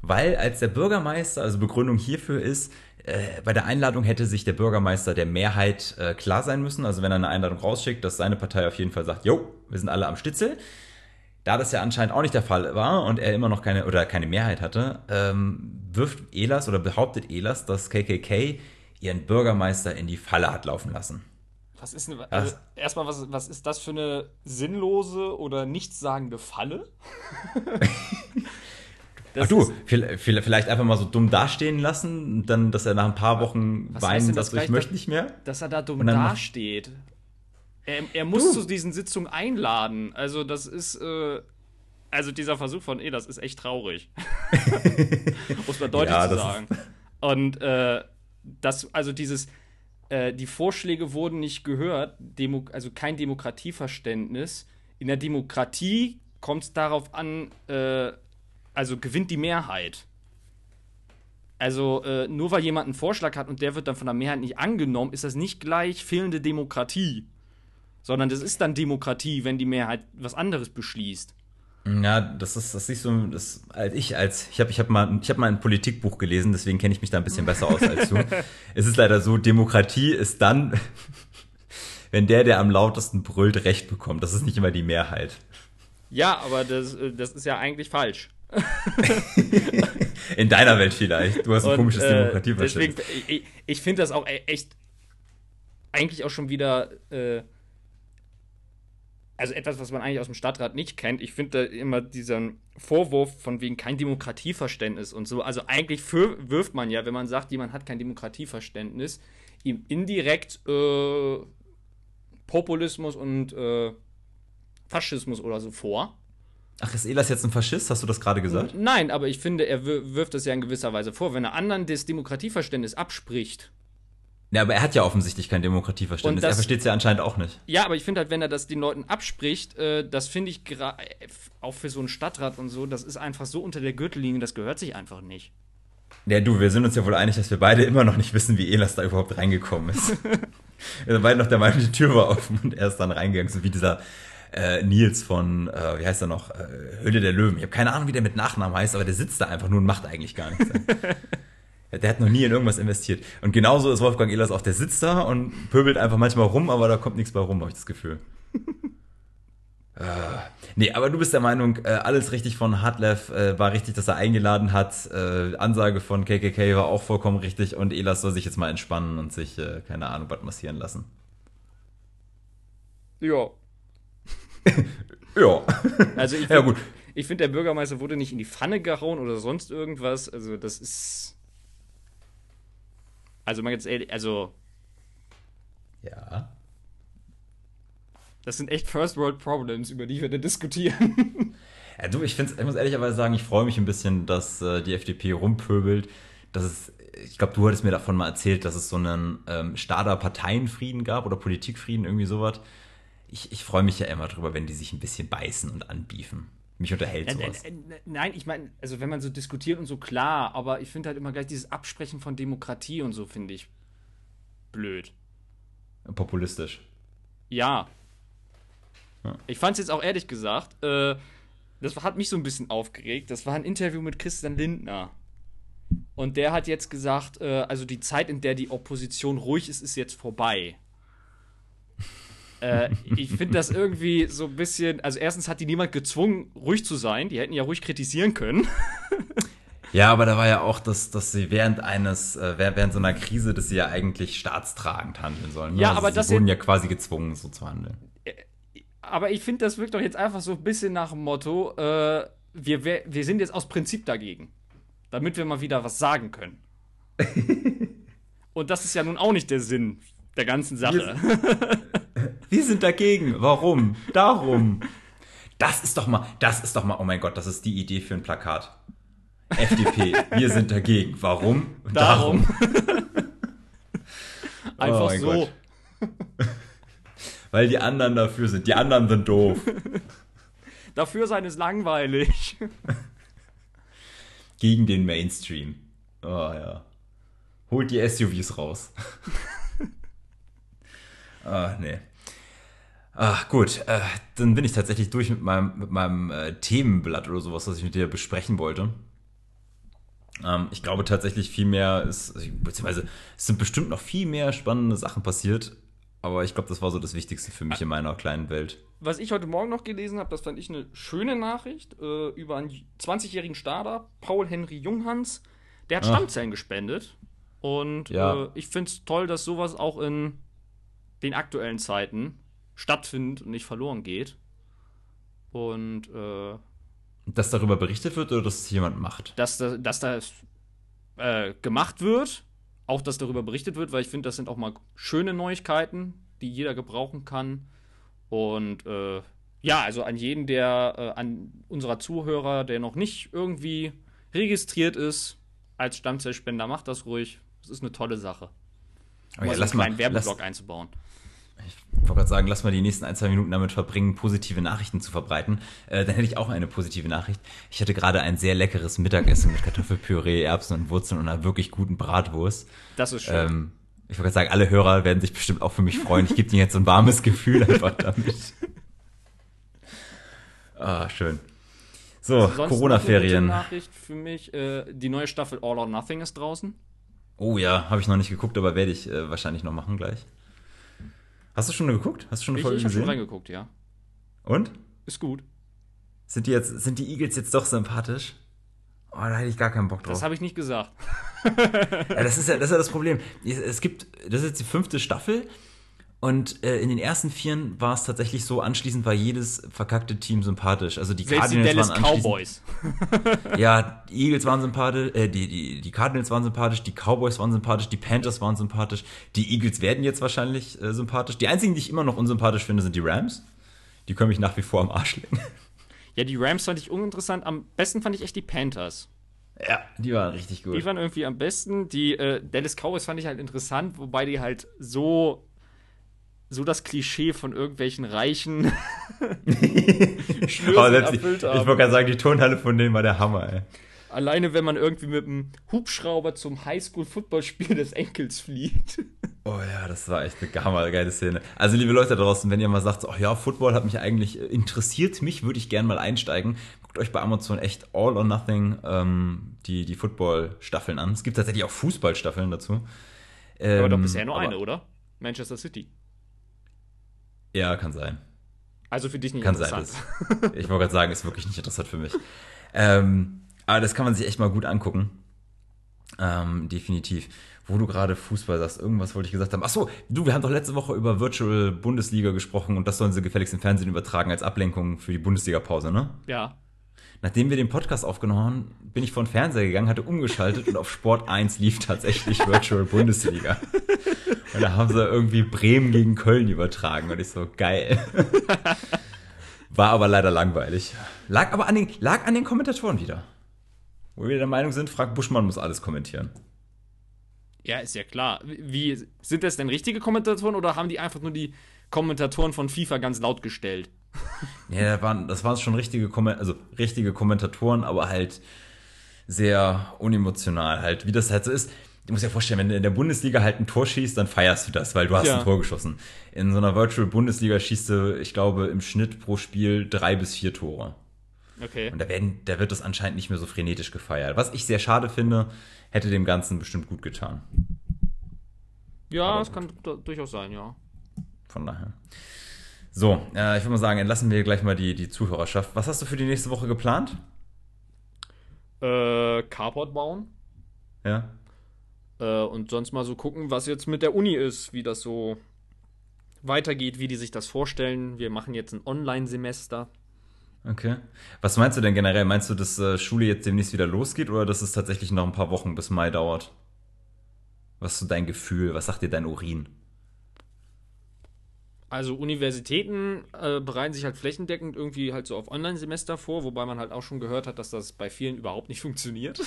Weil als der Bürgermeister, also Begründung hierfür ist, äh, bei der Einladung hätte sich der Bürgermeister der Mehrheit äh, klar sein müssen. Also wenn er eine Einladung rausschickt, dass seine Partei auf jeden Fall sagt, jo, wir sind alle am Stitzel. Da das ja anscheinend auch nicht der Fall war und er immer noch keine oder keine Mehrheit hatte, ähm, wirft Elas oder behauptet Elas, dass KKK ihren Bürgermeister in die Falle hat laufen lassen. Was ist eine, also erstmal, was, was ist das für eine sinnlose oder nichtssagende Falle? Ach du, vielleicht einfach mal so dumm dastehen lassen und dann, dass er nach ein paar Wochen Was weinen, das dass ich möchte nicht mehr. Dass er da dumm dasteht. Er, er muss zu diesen Sitzungen einladen. Also, das ist. Äh, also, dieser Versuch von, eh, das ist echt traurig. muss man deutlich Ja, zu sagen. Und äh, das, also dieses, äh, die Vorschläge wurden nicht gehört, Demo also kein Demokratieverständnis. In der Demokratie kommt es darauf an, äh, also gewinnt die Mehrheit. Also äh, nur weil jemand einen Vorschlag hat und der wird dann von der Mehrheit nicht angenommen, ist das nicht gleich fehlende Demokratie. Sondern das ist dann Demokratie, wenn die Mehrheit was anderes beschließt. Ja, das ist, das ist so, das, als ich, als, ich habe ich hab mal, ich hab mal ein Politikbuch gelesen, deswegen kenne ich mich da ein bisschen besser aus als du. es ist leider so, Demokratie ist dann, wenn der, der am lautesten brüllt, Recht bekommt. Das ist nicht immer die Mehrheit. Ja, aber das, äh, das ist ja eigentlich falsch. In deiner Welt vielleicht. Du hast ein Und, komisches äh, Demokratieverständnis. Deswegen, ich, ich finde das auch e- echt eigentlich auch schon wieder äh, also etwas, was man eigentlich aus dem Stadtrat nicht kennt. Ich finde da immer diesen Vorwurf von wegen kein Demokratieverständnis und so. Also eigentlich für, wirft man ja, wenn man sagt, jemand hat kein Demokratieverständnis, ihm indirekt äh, Populismus und äh, Faschismus oder so vor. Ach, ist Elas jetzt ein Faschist? Hast du das gerade gesagt? Nein, aber ich finde, er wir- wirft das ja in gewisser Weise vor. Wenn er anderen das Demokratieverständnis abspricht, Ja, aber er hat ja offensichtlich kein Demokratieverständnis. Das- er versteht es ja anscheinend auch nicht. Ja, aber ich finde halt, wenn er das den Leuten abspricht, äh, das finde ich auch für so einen Stadtrat und so, das ist einfach so unter der Gürtellinie, das gehört sich einfach nicht. Ja, du, wir sind uns ja wohl einig, dass wir beide immer noch nicht wissen, wie Elas da überhaupt reingekommen ist. wir sind beide noch der Meinung, die Tür war offen und er ist dann reingegangen, so wie dieser äh, Nils von, äh, wie heißt er noch, äh, Höhle der Löwen. Ich habe keine Ahnung, wie der mit Nachnamen heißt, aber der sitzt da einfach nur und macht eigentlich gar nichts. Ja, Der hat noch nie in irgendwas investiert. Und genauso ist Wolfgang Ehlers auch, der sitzt da und pöbelt einfach manchmal rum, aber da kommt nichts bei rum, habe ich das Gefühl. äh, nee, aber du bist der Meinung, äh, alles richtig von Hartlev, äh, war richtig, dass er eingeladen hat. Äh, Ansage von KKK war auch vollkommen richtig und Ehlers soll sich jetzt mal entspannen und sich, äh, keine Ahnung, was massieren lassen. Ja. Ja. Also ich ja, find- gut. Ich finde, der Bürgermeister wurde nicht in die Pfanne gehauen oder sonst irgendwas. Also, das ist. Also, mal jetzt ehrlich, also, Ja. das sind echt First World Problems, über die wir da diskutieren. Ja, du, ich, find's, ich muss ehrlicherweise sagen, ich freue mich ein bisschen, dass äh, die FDP rumpöbelt. Dass es, ich glaube, du hattest mir davon mal erzählt, dass es so einen ähm, Stader Parteienfrieden gab oder Politikfrieden, irgendwie sowas. Ich, ich freue mich ja immer drüber, wenn die sich ein bisschen beißen und anbiefen. Mich unterhält sowas. Nein, ich meine, also wenn man so diskutiert und so klar, aber ich finde halt immer gleich dieses Absprechen von Demokratie und so finde ich blöd. Populistisch. Ja. Ja. Ich fand es jetzt auch ehrlich gesagt, äh, das hat mich so ein bisschen aufgeregt. Das war ein Interview mit Christian Lindner. Und der hat jetzt gesagt, äh, also die Zeit, in der die Opposition ruhig ist, ist jetzt vorbei. Äh, ich finde das irgendwie so ein bisschen, also erstens hat die niemand gezwungen, ruhig zu sein. Die hätten ja ruhig kritisieren können. Ja, aber da war ja auch, dass, dass sie während eines, äh, während so einer Krise, dass sie ja eigentlich staatstragend handeln sollen. ne? Ja, also aber sie das wurden ja quasi gezwungen, so zu handeln. Aber ich finde, das wirkt doch jetzt einfach so ein bisschen nach dem Motto, äh, wir, wir, wir sind jetzt aus Prinzip dagegen. Damit wir mal wieder was sagen können. Und das ist ja nun auch nicht der Sinn der ganzen Sache. Wir sind dagegen. Warum? Darum. Das ist doch mal, das ist doch mal, oh mein Gott, das ist die Idee für ein Plakat. FDP, wir sind dagegen. Warum? Darum. Einfach Oh so. Gott. Weil die anderen dafür sind. Die anderen sind doof. Dafür sein ist langweilig. Gegen den Mainstream. Oh ja. Holt die SUVs raus. ah, nee. Ach, gut. Äh, dann bin ich tatsächlich durch mit meinem, mit meinem äh, Themenblatt oder sowas, was ich mit dir besprechen wollte. Ähm, ich glaube tatsächlich viel mehr ist, also, beziehungsweise es sind bestimmt noch viel mehr spannende Sachen passiert, aber ich glaube, das war so das Wichtigste für mich in meiner kleinen Welt. Was ich heute Morgen noch gelesen habe, das fand ich eine schöne Nachricht äh, über einen 20-jährigen Starter, Paul Henry Junghans. Der hat Ach. Stammzellen gespendet. Und Ja. äh, ich finde es toll, dass sowas auch in den aktuellen Zeiten stattfindet und nicht verloren geht. Und äh, Dass darüber berichtet wird oder dass es jemand macht? Dass, da, dass das äh, gemacht wird, auch dass darüber berichtet wird, weil ich finde, das sind auch mal schöne Neuigkeiten, die jeder gebrauchen kann. Und äh, ja, also an jeden, der, äh, an unserer Zuhörer, der noch nicht irgendwie registriert ist als Stammzellspender, macht das ruhig. Das ist eine tolle Sache. Oh ja, so lass einen kleinen mal, Werbeblock lass, einzubauen. Ich wollte gerade sagen, lass mal die nächsten ein, zwei Minuten damit verbringen, positive Nachrichten zu verbreiten. Äh, dann hätte ich auch eine positive Nachricht. Ich hatte gerade ein sehr leckeres Mittagessen mit Kartoffelpüree, Erbsen und Wurzeln und einer wirklich guten Bratwurst. Das ist schön. Ähm, ich wollte gerade sagen, alle Hörer werden sich bestimmt auch für mich freuen. Ich gebe denen jetzt so ein warmes Gefühl einfach damit. Ah, schön. So, eine Corona-Ferien. Nachricht für mich: äh, Die neue Staffel All or Nothing ist draußen. Oh ja, habe ich noch nicht geguckt, aber werde ich äh, wahrscheinlich noch machen gleich. Hast du schon geguckt? Hast du schon eine Ich, Folge ich habe schon gesehen? reingeguckt, ja. Und? Ist gut. Sind die jetzt, sind die Eagles jetzt doch sympathisch? Oh, da hätte ich gar keinen Bock drauf. Das habe ich nicht gesagt. Ja, das ist ja, das ist ja das Problem. Es gibt, das ist jetzt die fünfte Staffel und äh, in den ersten vieren war es tatsächlich so, anschließend war jedes verkackte Team sympathisch. Also die Selbst die Cardinals Dallas waren Cowboys. Ja, die Eagles waren sympathisch, äh, die, die, die Cardinals waren sympathisch, die Cowboys waren sympathisch, die Panthers waren sympathisch, die Eagles werden jetzt wahrscheinlich äh, sympathisch. Die einzigen, die ich immer noch unsympathisch finde, sind die Rams. Die können mich nach wie vor am Arsch lecken. Ja, die Rams fand ich uninteressant. Am besten fand ich echt die Panthers. Ja, die waren richtig gut. Die waren irgendwie am besten. Die äh, Dallas Cowboys fand ich halt interessant, wobei die halt so so das Klischee von irgendwelchen reichen Schnöseln selbst die, ich erfüllt wollte haben. gerade sagen, die Turnhalle von denen war der Hammer, ey. Alleine wenn man irgendwie mit einem Hubschrauber zum Highschool-Footballspiel des Enkels fliegt. Oh ja, das war echt eine hammergeile Szene. Also liebe Leute da draußen, wenn ihr mal sagt, ach ja, Football hat mich eigentlich äh, interessiert, mich würde ich gerne mal einsteigen, guckt euch bei Amazon echt All or Nothing ähm, die, die Football-Staffeln an. Es gibt tatsächlich auch Fußballstaffeln dazu. Aber doch Ähm, bisher nur eine, oder? Manchester City. Ja, kann sein. Also für dich nicht Kann sein. interessant. Das, ich wollte gerade sagen, ist wirklich nicht interessant für mich. Ähm, aber das kann man sich echt mal gut angucken. Ähm, definitiv. Wo du gerade Fußball sagst, irgendwas wollte ich gesagt haben. Ach so, du, wir haben doch letzte Woche über Virtual Bundesliga gesprochen und das sollen sie gefälligst im Fernsehen übertragen als Ablenkung für die Bundesliga-Pause, ne? Ja. Nachdem wir den Podcast aufgenommen haben, bin ich vor den Fernseher gegangen, hatte umgeschaltet und auf Sport 1 lief tatsächlich Virtual Bundesliga. Und da haben sie irgendwie Bremen gegen Köln übertragen und ich so, geil. War aber leider langweilig. Lag aber an den, lag an den Kommentatoren wieder. Wo wir der Meinung sind, Frank Buschmann muss alles kommentieren. Ja, ist ja klar. Wie sind das denn richtige Kommentatoren oder haben die einfach nur die Kommentatoren von FIFA ganz laut gestellt? Ja, das waren, das waren schon richtige, also richtige Kommentatoren, aber halt sehr unemotional halt, wie das halt so ist. Du musst dir vorstellen, wenn du in der Bundesliga halt ein Tor schießt, dann feierst du das, weil du hast Ja. ein Tor geschossen. In so einer Virtual Bundesliga schießt du, ich glaube, im Schnitt pro Spiel drei bis vier Tore. Okay. Und da, werden, da wird das anscheinend nicht mehr so frenetisch gefeiert. Was ich sehr schade finde, hätte dem Ganzen bestimmt gut getan. Ja, das kann du- durchaus sein, ja. Von daher. So, äh, ich würde mal sagen, entlassen wir gleich mal die, die Zuhörerschaft. Was hast du für die nächste Woche geplant? Äh, Carport bauen. Ja. Äh, und sonst mal so gucken, was jetzt mit der Uni ist, wie das so weitergeht, wie die sich das vorstellen. Wir machen jetzt ein Online-Semester. Okay. Was meinst du denn generell? Meinst du, dass äh, Schule jetzt demnächst wieder losgeht oder dass es tatsächlich noch ein paar Wochen bis Mai dauert? Was ist so dein Gefühl? Was sagt dir dein Urin? Also Universitäten äh, bereiten sich halt flächendeckend irgendwie halt so auf Online-Semester vor, wobei man halt auch schon gehört hat, dass das bei vielen überhaupt nicht funktioniert.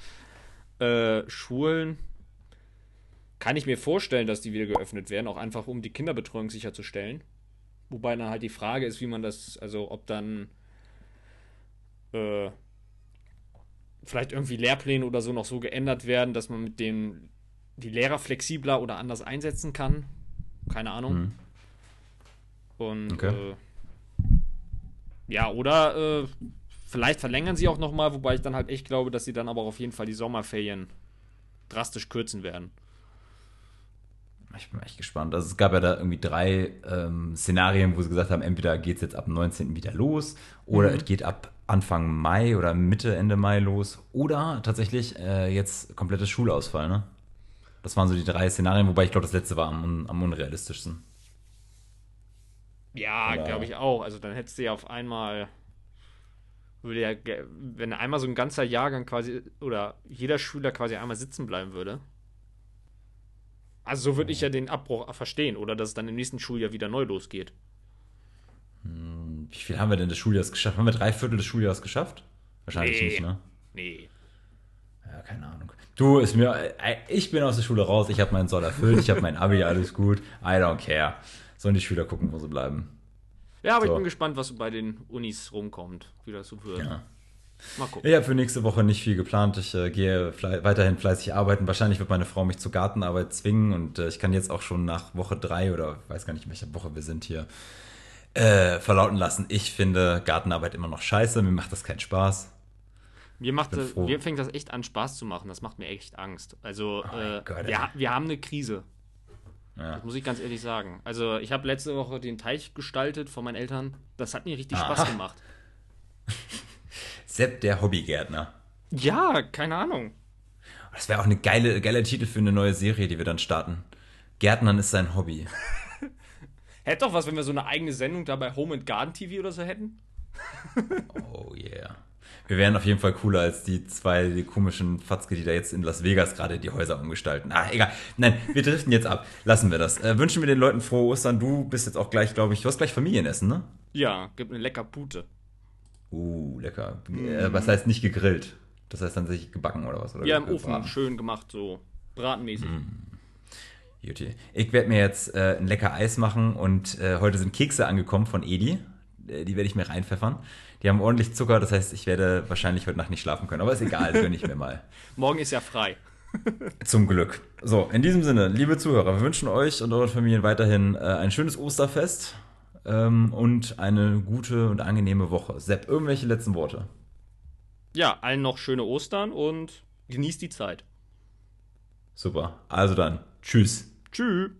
äh, Schulen kann ich mir vorstellen, dass die wieder geöffnet werden, auch einfach um die Kinderbetreuung sicherzustellen. Wobei dann halt die Frage ist, wie man das, also ob dann äh, vielleicht irgendwie Lehrpläne oder so noch so geändert werden, dass man mit den die Lehrer flexibler oder anders einsetzen kann. Keine Ahnung. Hm. Und Okay. äh, ja, oder äh, vielleicht verlängern sie auch noch mal, wobei ich dann halt echt glaube, dass sie dann aber auf jeden Fall die Sommerferien drastisch kürzen werden. Ich bin echt gespannt. Also es gab ja da irgendwie drei ähm, Szenarien, wo sie gesagt haben, entweder geht es jetzt ab dem 19. wieder los oder Mhm. es geht ab Anfang Mai oder Mitte, Ende Mai los oder tatsächlich äh, jetzt komplettes Schulausfall, ne? Das waren so die drei Szenarien, wobei ich glaube, das letzte war am, am unrealistischsten. Ja, glaube ich auch. Also dann hättest du ja auf einmal würde ja, wenn einmal so ein ganzer Jahrgang quasi oder jeder Schüler quasi einmal sitzen bleiben würde. Also so würde ich ja den Abbruch verstehen oder dass es dann im nächsten Schuljahr wieder neu losgeht. Wie viel haben wir denn des Schuljahres geschafft? Haben wir drei Viertel des Schuljahres geschafft? Wahrscheinlich Nee. nicht, ne? Nee. Ja, keine Ahnung. Du, ist mir, äh, ich bin aus der Schule raus, ich habe meinen Soll erfüllt, ich habe mein Abi, alles gut. I don't care. Sollen die Schüler gucken, wo sie bleiben. Ja, aber So. ich bin gespannt, was bei den Unis rumkommt, wie das so wird. Ja. Mal gucken. Ich habe für nächste Woche nicht viel geplant. Ich äh, gehe flei weiterhin fleißig arbeiten. Wahrscheinlich wird meine Frau mich zur Gartenarbeit zwingen und äh, ich kann jetzt auch schon nach Woche drei oder ich weiß gar nicht, in welcher Woche wir sind hier, äh, verlauten lassen. Ich finde Gartenarbeit immer noch scheiße. Mir macht das keinen Spaß. Mir, macht das, mir fängt das echt an, Spaß zu machen. Das macht mir echt Angst. Also, mein äh, wir, ha- wir haben eine Krise. Ja. Das muss ich ganz ehrlich sagen. Also, ich habe letzte Woche den Teich gestaltet von meinen Eltern. Das hat mir richtig Aha. Spaß gemacht. Sepp, der Hobbygärtner. Ja, keine Ahnung. Das wäre auch eine geile, geile Titel für eine neue Serie, die wir dann starten. Gärtnern ist sein Hobby. Hätte doch was, wenn wir so eine eigene Sendung da bei Home and Garden TV oder so hätten? Oh yeah. Wir wären auf jeden Fall cooler als die zwei die komischen Fatzke, die da jetzt in Las Vegas gerade die Häuser umgestalten. Ah, egal. Nein, wir driften jetzt ab. Lassen wir das. Äh, wünschen wir den Leuten frohe Ostern. Du bist jetzt auch gleich, glaube ich, du hast gleich Familienessen, ne? Ja, gibt eine lecker Pute. Uh, lecker. Äh, was heißt nicht gegrillt? Das heißt dann sich gebacken oder was? Oder Ja, im Ofen, gebraten? schön gemacht, so bratenmäßig. Juti. Ich werde mir jetzt äh, ein lecker Eis machen und äh, heute sind Kekse angekommen von Edi. Äh, die werde ich mir reinpfeffern. Die haben ordentlich Zucker, das heißt, ich werde wahrscheinlich heute Nacht nicht schlafen können. Aber ist egal, gönne ich mir mal. Morgen ist ja frei. Zum Glück. So, in diesem Sinne, liebe Zuhörer, wir wünschen euch und euren Familien weiterhin äh, ein schönes Osterfest ähm, und eine gute und angenehme Woche. Sepp, irgendwelche letzten Worte? Ja, allen noch schöne Ostern und genießt die Zeit. Super. Also dann, tschüss. Tschüss.